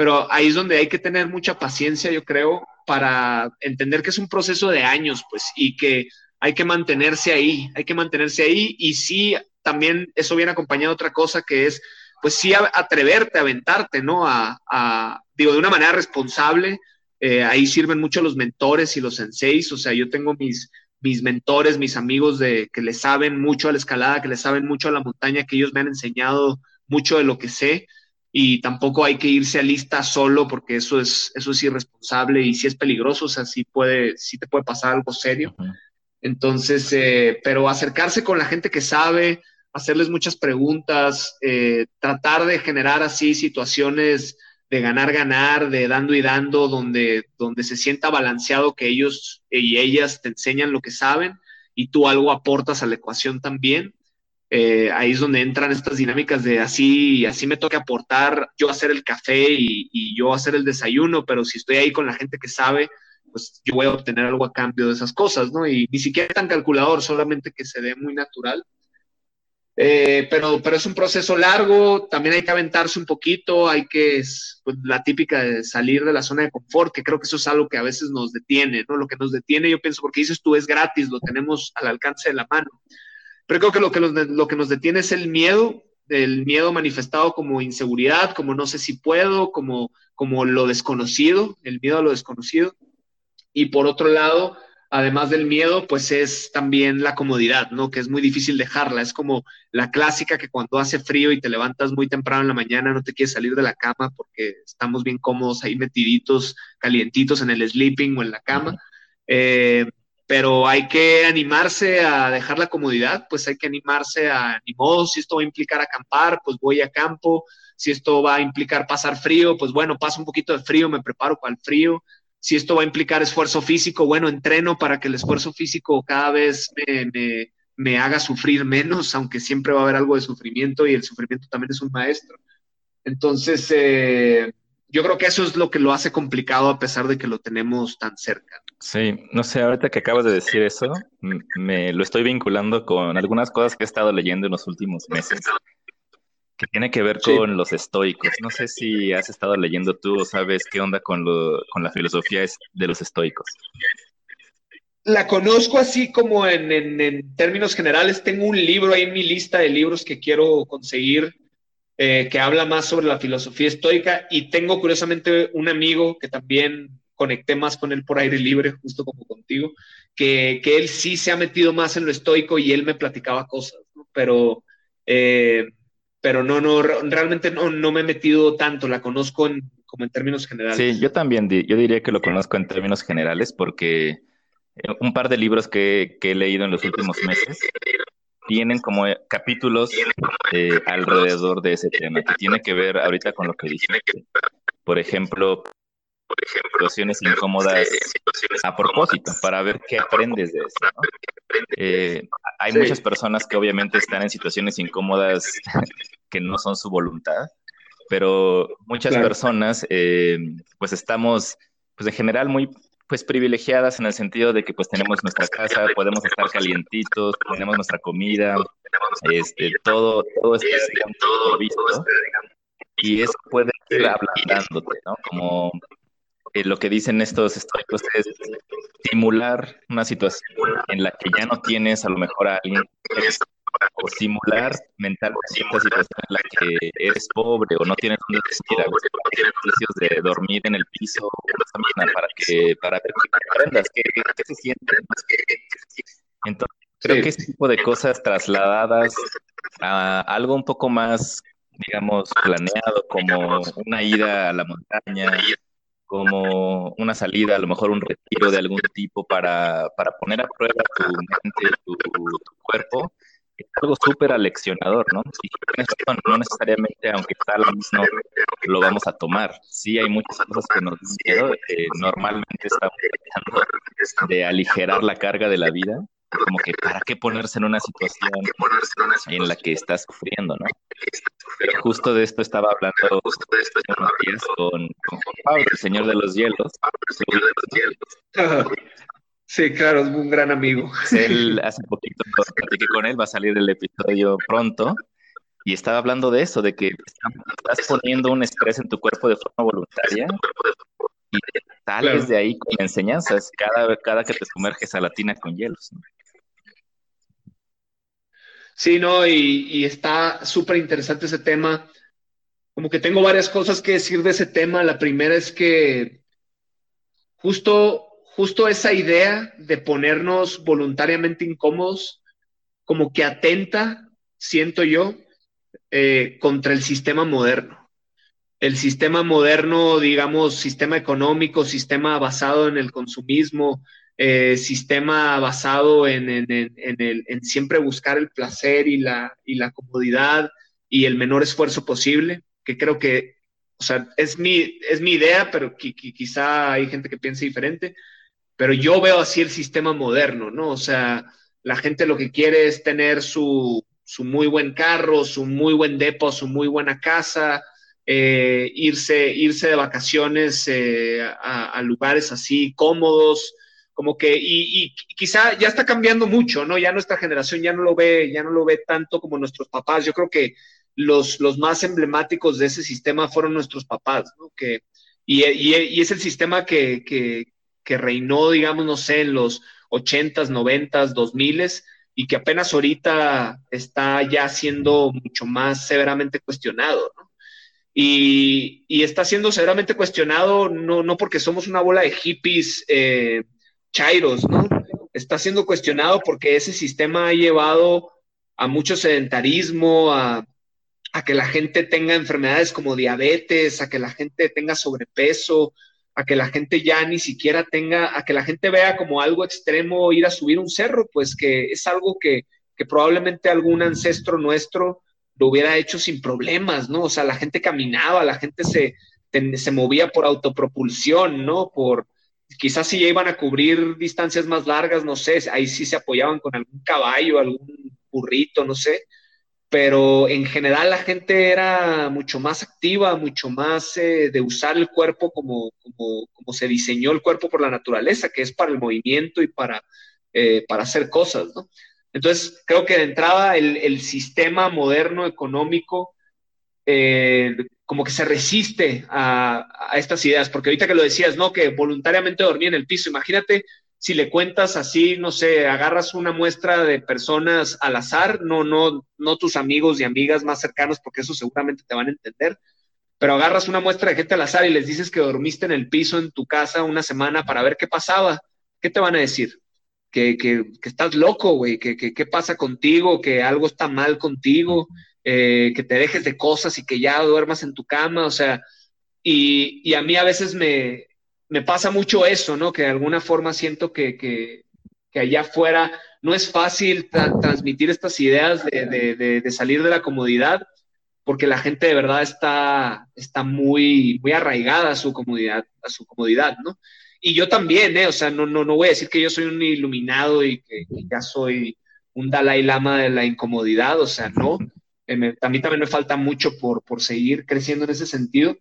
pero ahí es donde hay que tener mucha paciencia, yo creo, para entender que es un proceso de años, pues, y que hay que mantenerse ahí, hay que mantenerse ahí y sí, también eso viene acompañado de otra cosa que es, pues sí, atreverte, aventarte, ¿no? A, digo, de una manera responsable, eh, ahí sirven mucho los mentores y los senseis, o sea, yo tengo mis, mis mentores, mis amigos de, que le saben mucho a la escalada, que le saben mucho a la montaña, que ellos me han enseñado mucho de lo que sé y tampoco hay que irse a lista solo porque eso es, eso es irresponsable y sí es peligroso, o sea, sí, puede, sí te puede pasar algo serio. Entonces, eh, pero acercarse con la gente que sabe, hacerles muchas preguntas, eh, tratar de generar así situaciones de ganar, ganar, de dando y dando, donde, donde se sienta balanceado que ellos y ellas te enseñan lo que saben y tú algo aportas a la ecuación también eh, ahí es donde entran estas dinámicas de así, así me toca aportar yo hacer el café y, yo hacer el desayuno, pero si estoy ahí con la gente que sabe, pues yo voy a obtener algo a cambio de esas cosas, ¿no? Y ni siquiera tan calculador, solamente que se dé muy natural. Eh, pero, pero es un proceso largo, también hay que aventarse un poquito, hay que, pues, la típica de salir de la zona de confort, que creo que eso es algo que a veces nos detiene, ¿no? Lo que nos detiene, yo pienso, porque dices tú, es gratis, lo tenemos al alcance de la mano pero creo que lo que, nos, lo que nos detiene es el miedo, el miedo manifestado como inseguridad, como no sé si puedo, como, como lo desconocido, el miedo a lo desconocido. Y por otro lado, además del miedo, pues es también la comodidad, ¿no? Que es muy difícil dejarla. Es como la clásica que cuando hace frío y te levantas muy temprano en la mañana, no te quieres salir de la cama porque estamos bien cómodos ahí metiditos, calientitos en el sleeping o en la cama. Eh, pero hay que animarse a dejar la comodidad, pues hay que animarse a, ni si esto va a implicar acampar, pues voy a campo, si esto va a implicar pasar frío, pues bueno, paso un poquito de frío, me preparo para el frío, si esto va a implicar esfuerzo físico, bueno, entreno para que el esfuerzo físico cada vez me, me haga sufrir menos, aunque siempre va a haber algo de sufrimiento y el sufrimiento también es un maestro. Entonces, eh, yo creo que eso es lo que lo hace complicado a pesar de que lo tenemos tan cerca. Sí, no sé, ahorita que acabas de decir eso, me lo estoy vinculando con algunas cosas que he estado leyendo en los últimos meses, que tiene que ver con los estoicos. No sé si has estado leyendo tú o sabes qué onda con, lo, con la filosofía de los estoicos. La conozco así como en, en términos generales. Tengo un libro ahí en mi lista de libros que quiero conseguir eh, que habla más sobre la filosofía estoica y tengo curiosamente un amigo que también conecté más con él por aire libre, justo como contigo, que, que él sí se ha metido más en lo estoico y él me platicaba cosas, pero, eh, pero no, no, realmente no, no me he metido tanto, la conozco en, como en términos generales. Sí, yo también, yo diría que lo conozco en términos generales porque eh, un par de libros que, he leído en los últimos meses tienen como eh, capítulos eh, alrededor de ese tema, que tiene que ver ahorita con lo que dijiste. Por ejemplo, situaciones incómodas a propósito, para ver qué aprendes de eso. hay muchas personas que obviamente están en situaciones incómodas (laughs) que no son su voluntad, pero muchas personas pues estamos pues en general muy pues privilegiadas en el sentido de que pues tenemos nuestra casa, podemos estar calientitos, tenemos nuestra comida, este, todo, todo esto todo visto, y eso puede ir ablandándote, ¿no? Como eh, lo que dicen estos estoicos es simular una situación en la que ya no tienes a lo mejor a alguien o simular mentalmente esta situación en la que eres pobre o no tienes donde a veces de dormir en el piso para que para que aprendas qué, qué, se siente. Entonces, creo que ese tipo de cosas trasladadas a algo un poco más, digamos, planeado, como una ida a la montaña, como una salida, a lo mejor un retiro de algún tipo para, para poner a prueba tu mente, tu, tu cuerpo, es algo súper aleccionador, ¿no? Y no necesariamente, aunque lo mismo, lo vamos a tomar. Sí, hay muchas cosas que nos miedo. normalmente estamos tratando de aligerar la carga de la vida, como que para qué ponerse en una situación en la que estás sufriendo, ¿no? Justo de esto estaba hablando unos días con, con Pablo, el señor de los hielos. Sí, claro, es un gran amigo. Él hace poquito platiqué con él, va a salir el episodio pronto, y estaba hablando de eso, de que estás poniendo un estrés en tu cuerpo de forma voluntaria y sales de ahí con enseñanzas cada, cada que te sumerges a la tina con hielos. Sí, no, y, está súper interesante ese tema. Como que tengo varias cosas que decir de ese tema. La primera es que justo justo esa idea de ponernos voluntariamente incómodos, como que atenta, siento yo, eh, contra el sistema moderno. El sistema moderno, digamos, sistema económico, sistema basado en el consumismo, eh, sistema basado en, en, siempre buscar el placer y la, y la comodidad y el menor esfuerzo posible, que creo que, o sea, es mi, es mi idea, pero quizá hay gente que piense diferente pero yo veo así el sistema moderno, ¿no? O sea, la gente lo que quiere es tener su, muy buen carro, su muy buen depo, su muy buena casa, eh, irse, irse de vacaciones eh, a, lugares así cómodos, como que, y, quizá ya está cambiando mucho, ¿no? Ya nuestra generación ya no lo ve, ya no lo ve tanto como nuestros papás. Yo creo que los, los más emblemáticos de ese sistema fueron nuestros papás, ¿no? Que, y, es el sistema que, que reinó, digamos, no sé, en los 80s, 90s, 2000s y que apenas ahorita está ya siendo mucho más severamente cuestionado, ¿no? Y, está siendo severamente cuestionado no, no porque somos una bola de hippies eh, chairos, ¿no? Está siendo cuestionado porque ese sistema ha llevado a mucho sedentarismo, a, que la gente tenga enfermedades como diabetes, a que la gente tenga sobrepeso, a que la gente ya ni siquiera tenga, a que la gente vea como algo extremo ir a subir un cerro, pues que es algo que, probablemente algún ancestro nuestro lo hubiera hecho sin problemas, ¿no? O sea, la gente caminaba, la gente se, se movía por autopropulsión, ¿no? Por, quizás si iban a cubrir distancias más largas, no sé, ahí sí se apoyaban con algún caballo, algún burrito, no sé, pero en general la gente era mucho más activa, mucho más eh, de usar el cuerpo como, como, se diseñó el cuerpo por la naturaleza, que es para el movimiento y para, eh, para hacer cosas, ¿no? Entonces, creo que de entrada el, sistema moderno económico eh, como que se resiste a, estas ideas, porque ahorita que lo decías, ¿no? Que voluntariamente dormía en el piso, imagínate si le cuentas así, no sé, agarras una muestra de personas al azar, no, no, no tus amigos y amigas más cercanos, porque eso seguramente te van a entender, pero agarras una muestra de gente al azar y les dices que dormiste en el piso en tu casa una semana para ver qué pasaba, ¿qué te van a decir? Que, que, que estás loco, güey, que, qué pasa contigo, que algo está mal contigo, eh, que te dejes de cosas y que ya duermas en tu cama, o sea, Y, a mí a veces me, pasa mucho eso, ¿no? Que de alguna forma siento que, que, allá afuera no es fácil transmitir estas ideas de, salir de la comodidad, porque la gente de verdad está, está muy, muy arraigada a su comodidad, a su comodidad, ¿no? Y yo también, ¿eh? O sea, no, no, no voy a decir que yo soy un iluminado y que, ya soy un Dalai Lama de la incomodidad, o sea, no. Eh, a mí también me falta mucho por, por seguir creciendo en ese sentido,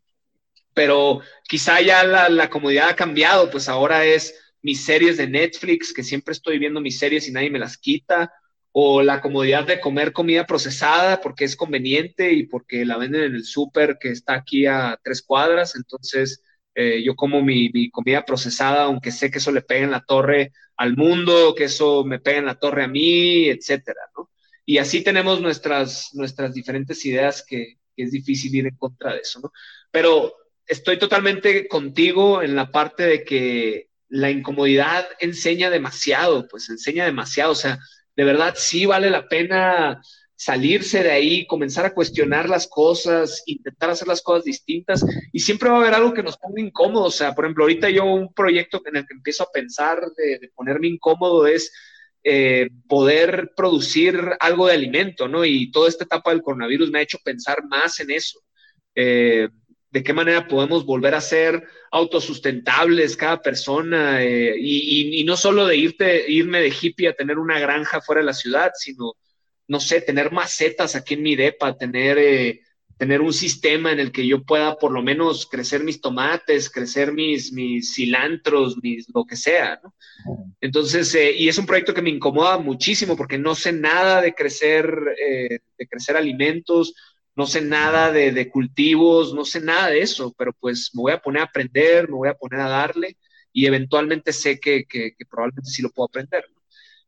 pero quizá ya la, la comodidad ha cambiado, pues ahora es mis series de Netflix, que siempre estoy viendo mis series y nadie me las quita, o la comodidad de comer comida procesada porque es conveniente y porque la venden en el súper que está aquí a tres cuadras, entonces eh, yo como mi, comida procesada, aunque sé que eso le pega en la torre al mundo, que eso me pega en la torre a mí, etcétera, ¿no? Y así tenemos nuestras, nuestras diferentes ideas que, es difícil ir en contra de eso, ¿no? Pero estoy totalmente contigo en la parte de que la incomodidad enseña demasiado, pues enseña demasiado, o sea, de verdad sí vale la pena salirse de ahí, comenzar a cuestionar las cosas, intentar hacer las cosas distintas y siempre va a haber algo que nos ponga incómodo. O sea, por ejemplo, ahorita yo un proyecto en el que empiezo a pensar de, ponerme incómodo es eh, poder producir algo de alimento, ¿no? Y toda esta etapa del coronavirus me ha hecho pensar más en eso. Eh, de qué manera podemos volver a ser autosustentables cada persona eh, y, no solo de irte, irme de hippie a tener una granja fuera de la ciudad, sino no sé, tener macetas aquí en mi depa, tener, tener un sistema en el que yo pueda por lo menos crecer mis tomates, crecer mis, mis cilantros, mis, lo que sea, ¿no? Entonces, eh, y es un proyecto que me incomoda muchísimo porque no sé nada de crecer, eh, de crecer alimentos, no sé nada de, cultivos, no sé nada de eso, pero pues me voy a poner a aprender, me voy a poner a darle y eventualmente sé que, que, que probablemente sí lo puedo aprender. ¿no?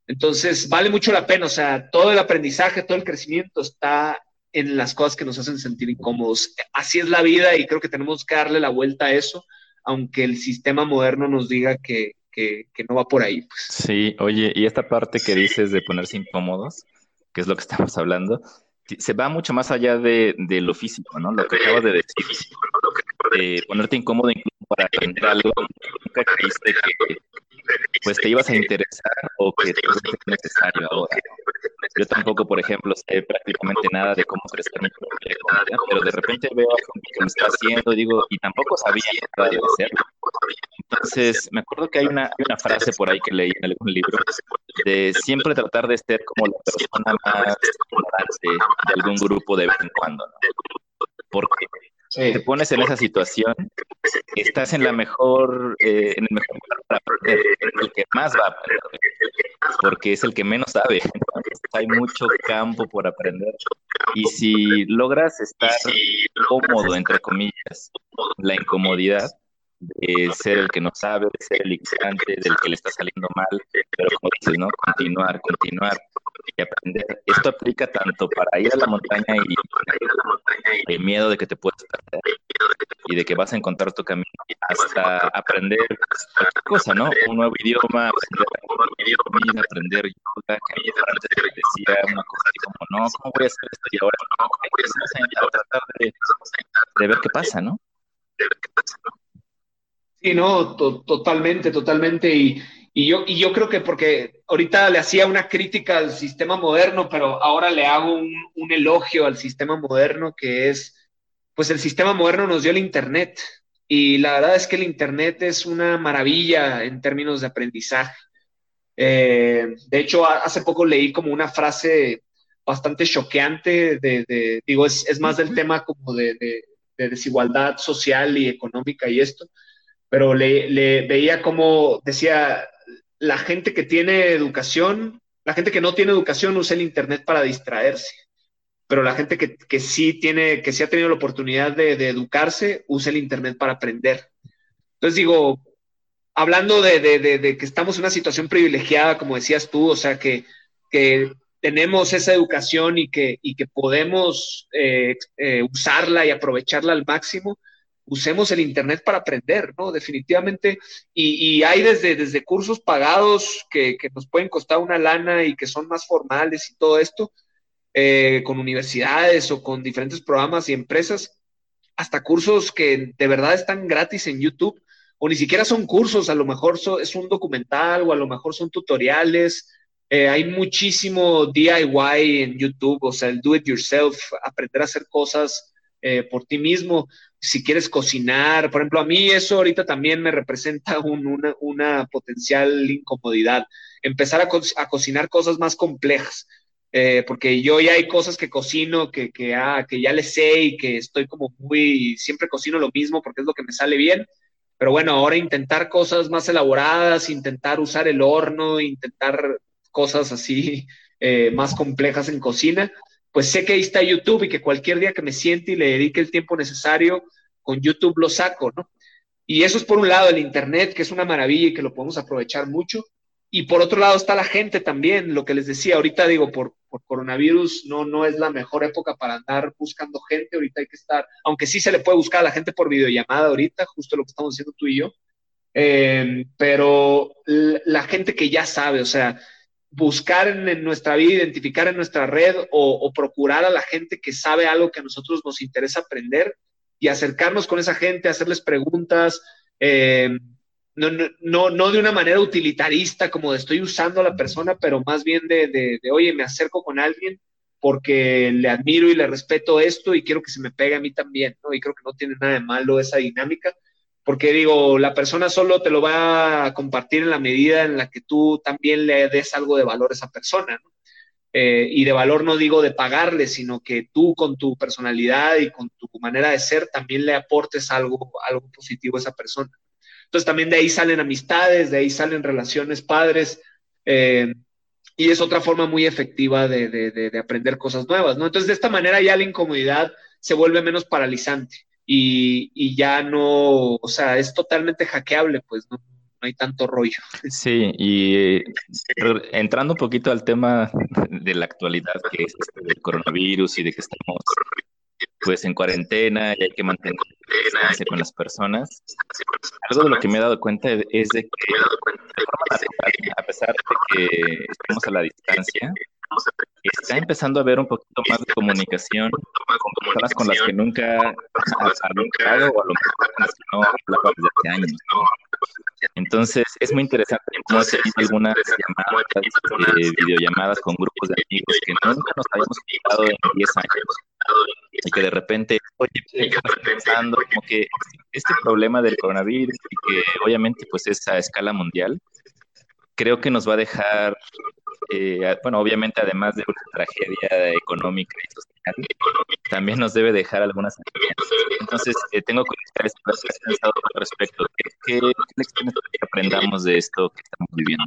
Entonces, vale mucho la pena, o sea, todo el aprendizaje, todo el crecimiento está en las cosas que nos hacen sentir incómodos. Así es la vida y creo que tenemos que darle la vuelta a eso, aunque el sistema moderno nos diga que, no va por ahí. Pues. Sí, oye, y esta parte que dices de ponerse incómodos, que es lo que estamos hablando, se va mucho más allá de, lo físico, ¿no? Lo que acabas de decir, ponerte incómodo incluso para aprender algo, nunca creíste que pues te ibas a interesar o que te es necesario ahora. Yo tampoco, por ejemplo, sé prácticamente nada de cómo crecer mi propia pero de repente veo algo que me está haciendo y digo, y tampoco sabía que de hacerlo. Entonces, me acuerdo que hay una, una frase por ahí que leí en algún libro de siempre tratar de ser como la persona más ignorante de algún grupo de vez en cuando, ¿no? Porque te pones en esa situación, estás en la mejor, eh, en el mejor lugar para aprender, el que más va a aprender, porque es el que menos sabe. hay mucho campo por aprender. Y si logras estar cómodo, entre comillas, la incomodidad, de ser el que no sabe, de ser el ignorante, del que le está saliendo mal, pero como dices, ¿no? Continuar, continuar y aprender. Esto aplica tanto para ir a la montaña y el miedo de que te puedas perder y de que vas a encontrar tu camino hasta aprender cualquier cosa, ¿no? Un nuevo idioma, aprender, aprender yoga, que antes te decía una cosa así como, no, ¿cómo voy a hacer esto y ahora no? a tratar de, de ver qué pasa, ¿no? De ver qué pasa, ¿no? Sí, no, totalmente, totalmente. Y, yo, y yo creo que porque ahorita le hacía una crítica al sistema moderno, pero ahora le hago un, elogio al sistema moderno, que es, pues el sistema moderno nos dio el Internet. Y la verdad es que el Internet es una maravilla en términos de aprendizaje. Eh, de hecho, hace poco leí como una frase bastante choqueante, de, digo, es, más del tema como de, de desigualdad social y económica y esto pero le, veía como decía, la gente que tiene educación, la gente que no tiene educación usa el Internet para distraerse, pero la gente que, sí tiene, que sí ha tenido la oportunidad de, educarse, usa el Internet para aprender. Entonces digo, hablando de, que estamos en una situación privilegiada, como decías tú, o sea, que, tenemos esa educación y que, que podemos eh, eh, usarla y aprovecharla al máximo, usemos el Internet para aprender, ¿no? Definitivamente. Y, hay desde, desde cursos pagados que, nos pueden costar una lana y que son más formales y todo esto, eh, con universidades o con diferentes programas y empresas, hasta cursos que de verdad están gratis en YouTube, o ni siquiera son cursos, a lo mejor es un documental o a lo mejor son tutoriales. Eh, hay muchísimo DIY en YouTube, o sea, el do it yourself, aprender a hacer cosas eh, por ti mismo. Si quieres cocinar, por ejemplo, a mí eso ahorita también me representa una, potencial incomodidad. Empezar a, cocinar cosas más complejas. Eh, porque yo ya hay cosas que cocino que, que, ah, que ya le sé y que estoy como muy, siempre cocino lo mismo porque es lo que me sale bien, pero bueno, ahora intentar cosas más elaboradas, intentar usar el horno, intentar cosas así eh, más complejas en cocina, pues sé que ahí está YouTube y que cualquier día que me siente y le dedique el tiempo necesario, con YouTube lo saco, ¿no? Y eso es por un lado el Internet, que es una maravilla y que lo podemos aprovechar mucho. Y por otro lado está la gente también, lo que les decía, ahorita digo, por, por coronavirus no, no es la mejor época para andar buscando gente, ahorita hay que estar, aunque sí se le puede buscar a la gente por videollamada ahorita, justo lo que estamos haciendo tú y yo, eh, pero la gente que ya sabe, o sea, buscar en, nuestra vida, identificar en nuestra red o, procurar a la gente que sabe algo que a nosotros nos interesa aprender y acercarnos con esa gente, hacerles preguntas, eh, no, no, no, de una manera utilitarista, como de estoy usando a la persona, pero más bien de, de, oye, me acerco con alguien porque le admiro y le respeto esto y quiero que se me pegue a mí también, ¿no? Y creo que no tiene nada de malo esa dinámica, porque digo, la persona solo te lo va a compartir en la medida en la que tú también le des algo de valor a esa persona, ¿no? Eh, y de valor no digo de pagarle, sino que tú con tu personalidad y con tu manera de ser también le aportes algo, algo positivo a esa persona. Entonces también de ahí salen amistades, de ahí salen relaciones padres. Eh, y es otra forma muy efectiva de, aprender cosas nuevas, ¿no? Entonces de esta manera ya la incomodidad se vuelve menos paralizante y, ya no, o sea, es totalmente hackeable, pues no, hay tanto rollo. (laughs) Sí, y eh, entrando un poquito al tema de la actualidad, que es este del coronavirus y de que estamos pues en cuarentena y hay que mantener distancia con las personas. Algo de lo que me he dado cuenta es de que, a pesar de que estamos a la distancia, está empezando a haber un poquito más de comunicación. con personas con las que nunca has hablado o a lo mejor con las que no hablaba desde hace años. Entonces, es muy interesante. Cómo se tenido algunas llamadas, eh, videollamadas con grupos de amigos que nunca nos habíamos quitado en 10 años. y que de repente, oye, estás pensando como que este problema del coronavirus y que obviamente pues es a escala mundial, creo que nos va a dejar, eh, bueno, obviamente además de una tragedia económica y social, también nos debe dejar algunas Entonces, eh, tengo curiosidades pensado al respecto. ¿Qué, qué que aprendamos de esto que estamos viviendo?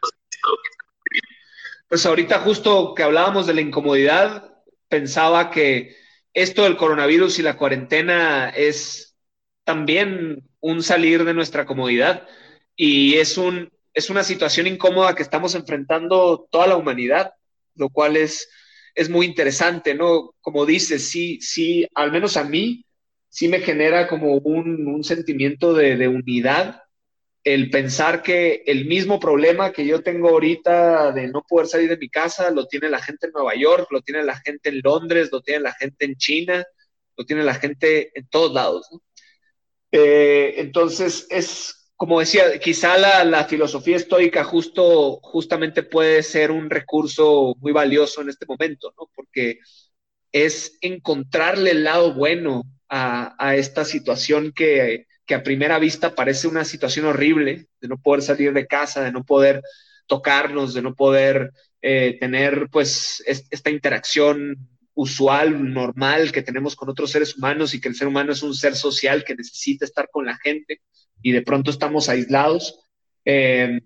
Pues ahorita justo que hablábamos de la incomodidad, pensaba que esto del coronavirus y la cuarentena es también un salir de nuestra comodidad y es, un, es una situación incómoda que estamos enfrentando toda la humanidad, lo cual es, es muy interesante, ¿no? Como dices, sí, sí, al menos a mí, sí me genera como un, un sentimiento de, unidad el pensar que el mismo problema que yo tengo ahorita de no poder salir de mi casa, lo tiene la gente en Nueva York, lo tiene la gente en Londres, lo tiene la gente en China, lo tiene la gente en todos lados. Eh, entonces, es como decía, quizá la, filosofía estoica justo, justamente puede ser un recurso muy valioso en este momento, ¿no? Porque es encontrarle el lado bueno a, esta situación que que a primera vista parece una situación horrible, de no poder salir de casa, de no poder tocarnos, de no poder eh, tener pues esta interacción usual, normal que tenemos con otros seres humanos y que el ser humano es un ser social que necesita estar con la gente y de pronto estamos aislados. Eh,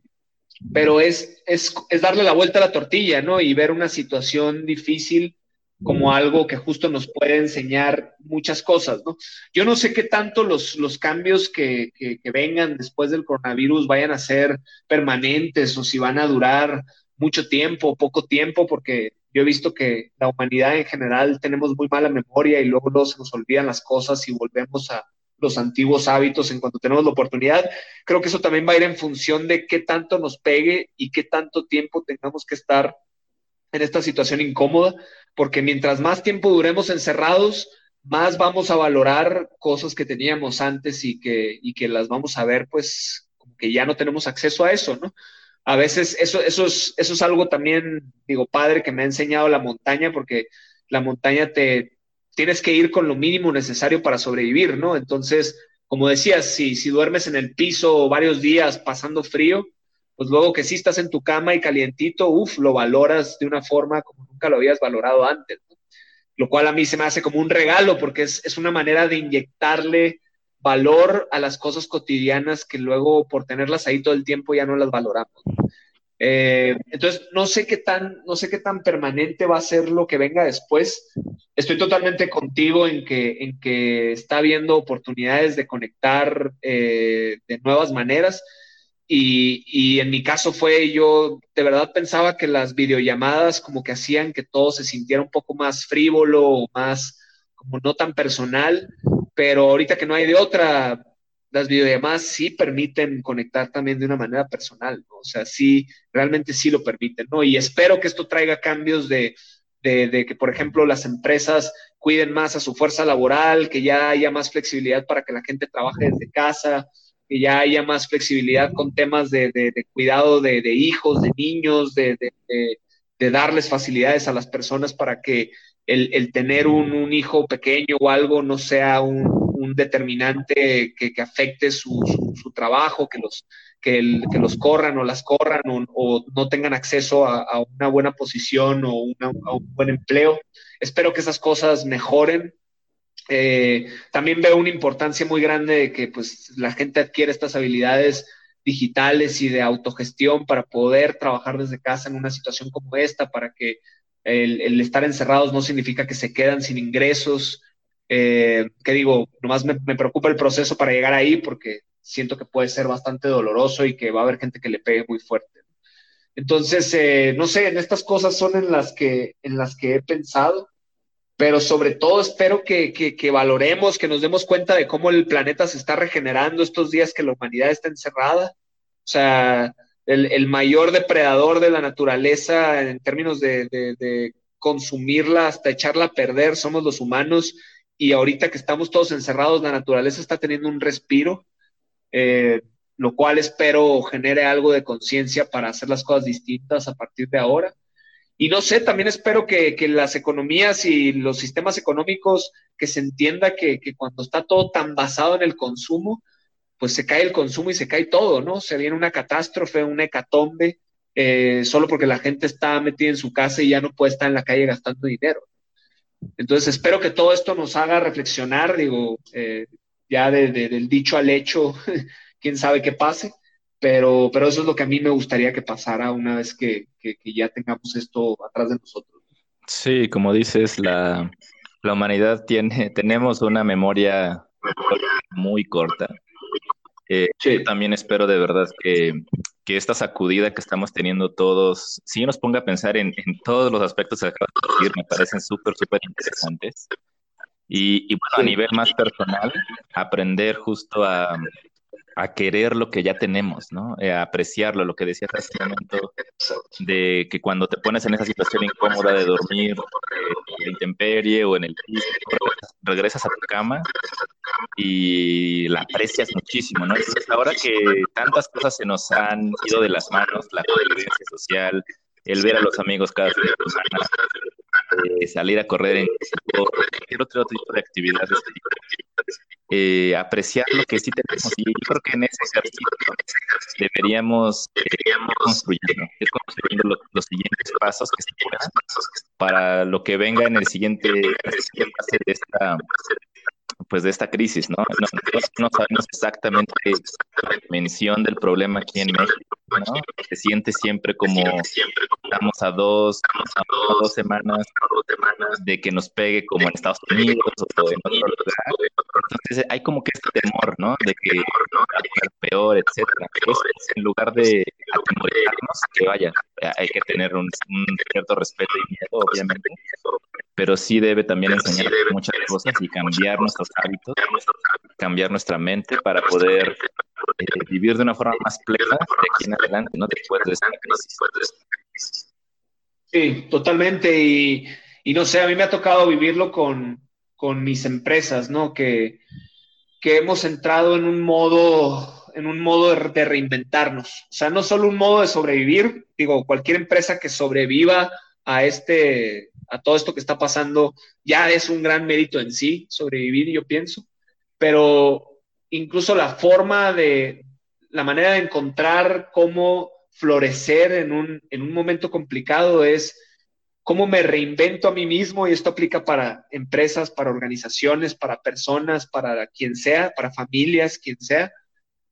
pero es, es, es, darle la vuelta a la tortilla, ¿no? Y ver una situación difícil como algo que justo nos puede enseñar muchas cosas, ¿no? Yo no sé qué tanto los, los cambios que, que, vengan después del coronavirus vayan a ser permanentes o si van a durar mucho tiempo o poco tiempo, porque yo he visto que la humanidad en general tenemos muy mala memoria y luego, luego se nos olvidan las cosas y volvemos a los antiguos hábitos en cuanto tenemos la oportunidad. Creo que eso también va a ir en función de qué tanto nos pegue y qué tanto tiempo tengamos que estar en esta situación incómoda, porque mientras más tiempo duremos encerrados, más vamos a valorar cosas que teníamos antes y que, y que las vamos a ver, pues, como que ya no tenemos acceso a eso, ¿no? A veces eso, eso, es, eso es algo también, digo, padre, que me ha enseñado la montaña, porque la montaña te tienes que ir con lo mínimo necesario para sobrevivir, ¿no? Entonces, como decías, si, si duermes en el piso varios días pasando frío, pues luego que sí estás en tu cama y calientito, uff, lo valoras de una forma como nunca lo habías valorado antes, ¿no? lo cual a mí se me hace como un regalo porque es, es, una manera de inyectarle valor a las cosas cotidianas que luego por tenerlas ahí todo el tiempo ya no las valoramos. Eh, entonces, no sé qué tan, no sé qué tan permanente va a ser lo que venga después. Estoy totalmente contigo en que, en que está habiendo oportunidades de conectar eh, de nuevas maneras. Y, en mi caso fue, yo de verdad pensaba que las videollamadas como que hacían que todo se sintiera un poco más frívolo o más como no tan personal, pero ahorita que no hay de otra, las videollamadas sí permiten conectar también de una manera personal, ¿no? O sea, sí, realmente sí lo permiten, ¿no? Y espero que esto traiga cambios de, de, que, por ejemplo, las empresas cuiden más a su fuerza laboral, que ya haya más flexibilidad para que la gente trabaje desde casa, que ya haya más flexibilidad con temas de, de cuidado de, hijos, de niños, de, darles facilidades a las personas para que el, el tener un, un, hijo pequeño o algo no sea un, un determinante que, afecte su, trabajo, que los, que, los corran o las corran o, no tengan acceso a, una buena posición o a un buen empleo. Espero que esas cosas mejoren eh, también veo una importancia muy grande de que pues, la gente adquiere estas habilidades digitales y de autogestión para poder trabajar desde casa en una situación como esta, para que el, estar encerrados no significa que se quedan sin ingresos. Eh, que digo, nomás me, preocupa el proceso para llegar ahí porque siento que puede ser bastante doloroso y que va a haber gente que le pegue muy fuerte. Entonces, eh, no sé, en estas cosas son en las que, en las que he pensado pero sobre todo espero que, que, valoremos, que nos demos cuenta de cómo el planeta se está regenerando estos días que la humanidad está encerrada. O sea, el, el mayor depredador de la naturaleza en términos de, de, consumirla hasta echarla a perder somos los humanos y ahorita que estamos todos encerrados, la naturaleza está teniendo un respiro, eh, lo cual espero genere algo de conciencia para hacer las cosas distintas a partir de ahora. Y no sé, también espero que, las economías y los sistemas económicos, que se entienda que, cuando está todo tan basado en el consumo, pues se cae el consumo y se cae todo, ¿no? Se viene una catástrofe, una hecatombe, eh, solo porque la gente está metida en su casa y ya no puede estar en la calle gastando dinero. Entonces espero que todo esto nos haga reflexionar, digo, eh, ya del dicho al hecho, (laughs) quién sabe qué pase, pero, pero eso es lo que a mí me gustaría que pasara una vez que, ya tengamos esto atrás de nosotros. Sí, como dices, la, humanidad tiene, tenemos una memoria muy corta. Eh, yo también espero de verdad que, esta sacudida que estamos teniendo todos, sí nos ponga a pensar en, todos los aspectos que acabas de decir, me parecen súper, súper interesantes. Y, y bueno, a nivel más personal, aprender justo a, a querer lo que ya tenemos, ¿no? Eh, a apreciarlo, lo que decías hace un momento, de que cuando te pones en esa situación incómoda de dormir eh, en intemperie o en el piso, regresas a tu cama y la aprecias muchísimo, ¿no? Entonces, ahora que tantas cosas se nos han ido de las manos, la convivencia social, el ver a los amigos cada semana, eh, salir a correr en cualquier otro tipo de actividades, eh, apreciar lo que sí tenemos. Y yo creo que en ese ejercicio deberíamos, deberíamos construyendo, los, siguientes pasos para lo que venga en el siguiente, fase de esta pues de esta crisis, ¿no? No, sabemos exactamente la dimensión del problema aquí en México, ¿no? Se siente siempre como estamos a dos, a dos semanas de que nos pegue como en Estados Unidos o en otro lugar. Entonces hay como que este temor, ¿no? De que va a peor, etcétera. en lugar de atemorizarnos, que vaya, hay que tener un, un cierto respeto y miedo, obviamente, pero sí debe también enseñar muchas cosas y cambiar nuestros hábitos, cambiar nuestra mente para poder eh, vivir de una forma más plena de aquí en adelante, ¿no? Después de esta crisis. Sí, totalmente. Y, y, no sé, a mí me ha tocado vivirlo con, con mis empresas, ¿no? Que, que hemos entrado en un modo, en un modo de, reinventarnos. O sea, no solo un modo de sobrevivir, digo, cualquier empresa que sobreviva a este, a todo esto que está pasando, ya es un gran mérito en sí, sobrevivir, yo pienso, pero incluso la forma de, la manera de encontrar cómo florecer en un, en un momento complicado es cómo me reinvento a mí mismo y esto aplica para empresas, para organizaciones, para personas, para quien sea, para familias, quien sea,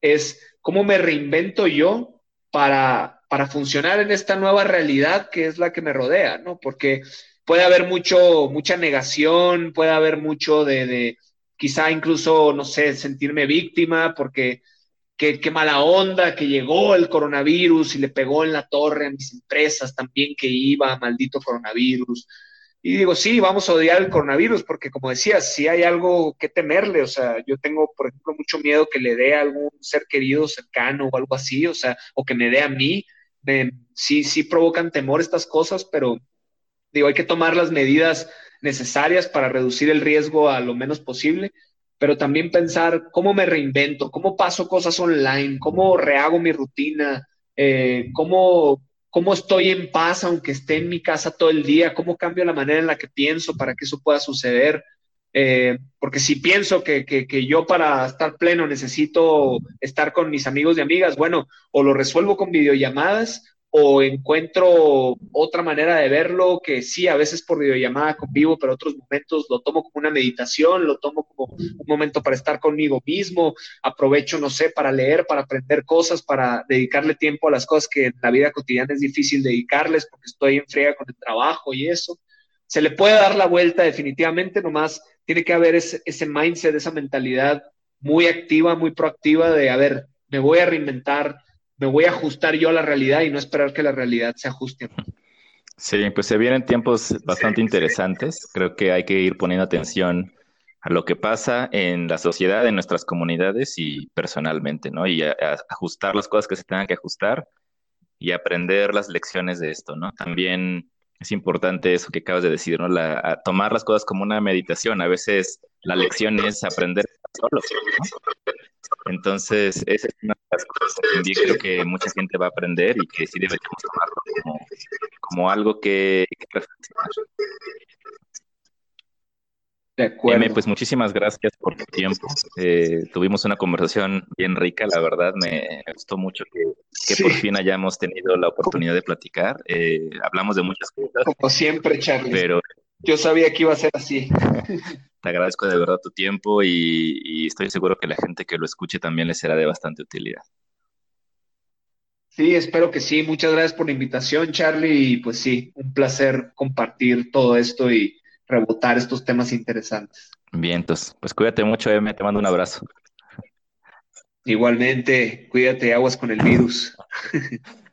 es cómo me reinvento yo para, para funcionar en esta nueva realidad que es la que me rodea, ¿no? Porque puede haber mucho, mucha negación, puede haber mucho de, de quizá incluso, no sé, sentirme víctima porque qué, mala onda que llegó el coronavirus y le pegó en la torre a mis empresas también que iba, maldito coronavirus. Y digo, sí, vamos a odiar el coronavirus, porque como decías, sí hay algo que temerle, o sea, yo tengo, por ejemplo, mucho miedo que le dé a algún ser querido cercano o algo así, o sea, o que me dé a mí. sí, sí provocan temor estas cosas, pero digo, hay que tomar las medidas necesarias para reducir el riesgo a lo menos posible pero también pensar cómo me reinvento, cómo paso cosas online, cómo rehago mi rutina, eh, cómo, cómo estoy en paz aunque esté en mi casa todo el día, cómo cambio la manera en la que pienso para que eso pueda suceder. Eh, porque si pienso que, que, que, yo para estar pleno necesito estar con mis amigos y amigas, bueno, o lo resuelvo con videollamadas o encuentro otra manera de verlo que sí, a veces por videollamada convivo, pero otros momentos lo tomo como una meditación, lo tomo como un momento para estar conmigo mismo, aprovecho, no sé, para leer, para aprender cosas, para dedicarle tiempo a las cosas que en la vida cotidiana es difícil dedicarles porque estoy en friega con el trabajo y eso. Se le puede dar la vuelta definitivamente, nomás tiene que haber ese, ese mindset, esa mentalidad muy activa, muy proactiva de, a ver, me voy a reinventar, me voy a ajustar yo a la realidad y no esperar que la realidad se ajuste. Sí, pues se vienen tiempos bastante interesantes. Creo que hay que ir poniendo atención a lo que pasa en la sociedad, en nuestras comunidades y personalmente, ¿no? Y ajustar las cosas que se tengan que ajustar y aprender las lecciones de esto, ¿no? También es importante eso que acabas de decir, ¿no? La, tomar las cosas como una meditación. A veces la lección es aprender solo, ¿no? Entonces, esa es una de las cosas que también creo que mucha gente va a aprender y que sí deberíamos tomarlo como, algo que, reflexionar. De acuerdo. pues muchísimas gracias por tu tiempo. Eh, tuvimos una conversación bien rica, la verdad, me gustó mucho que, por fin hayamos tenido la oportunidad de platicar. Eh, hablamos de muchas cosas. Como siempre, Charlie. Pero yo sabía que iba a ser así. (laughs) Te agradezco de verdad tu tiempo y, estoy seguro que la gente que lo escuche también le será de bastante utilidad. Sí, espero que sí. Muchas gracias por la invitación, Charlie. Y pues sí, un placer compartir todo esto y rebotar estos temas interesantes. Bien, entonces, pues cuídate mucho, M. Te mando un abrazo. Igualmente, cuídate, aguas con el virus. (laughs)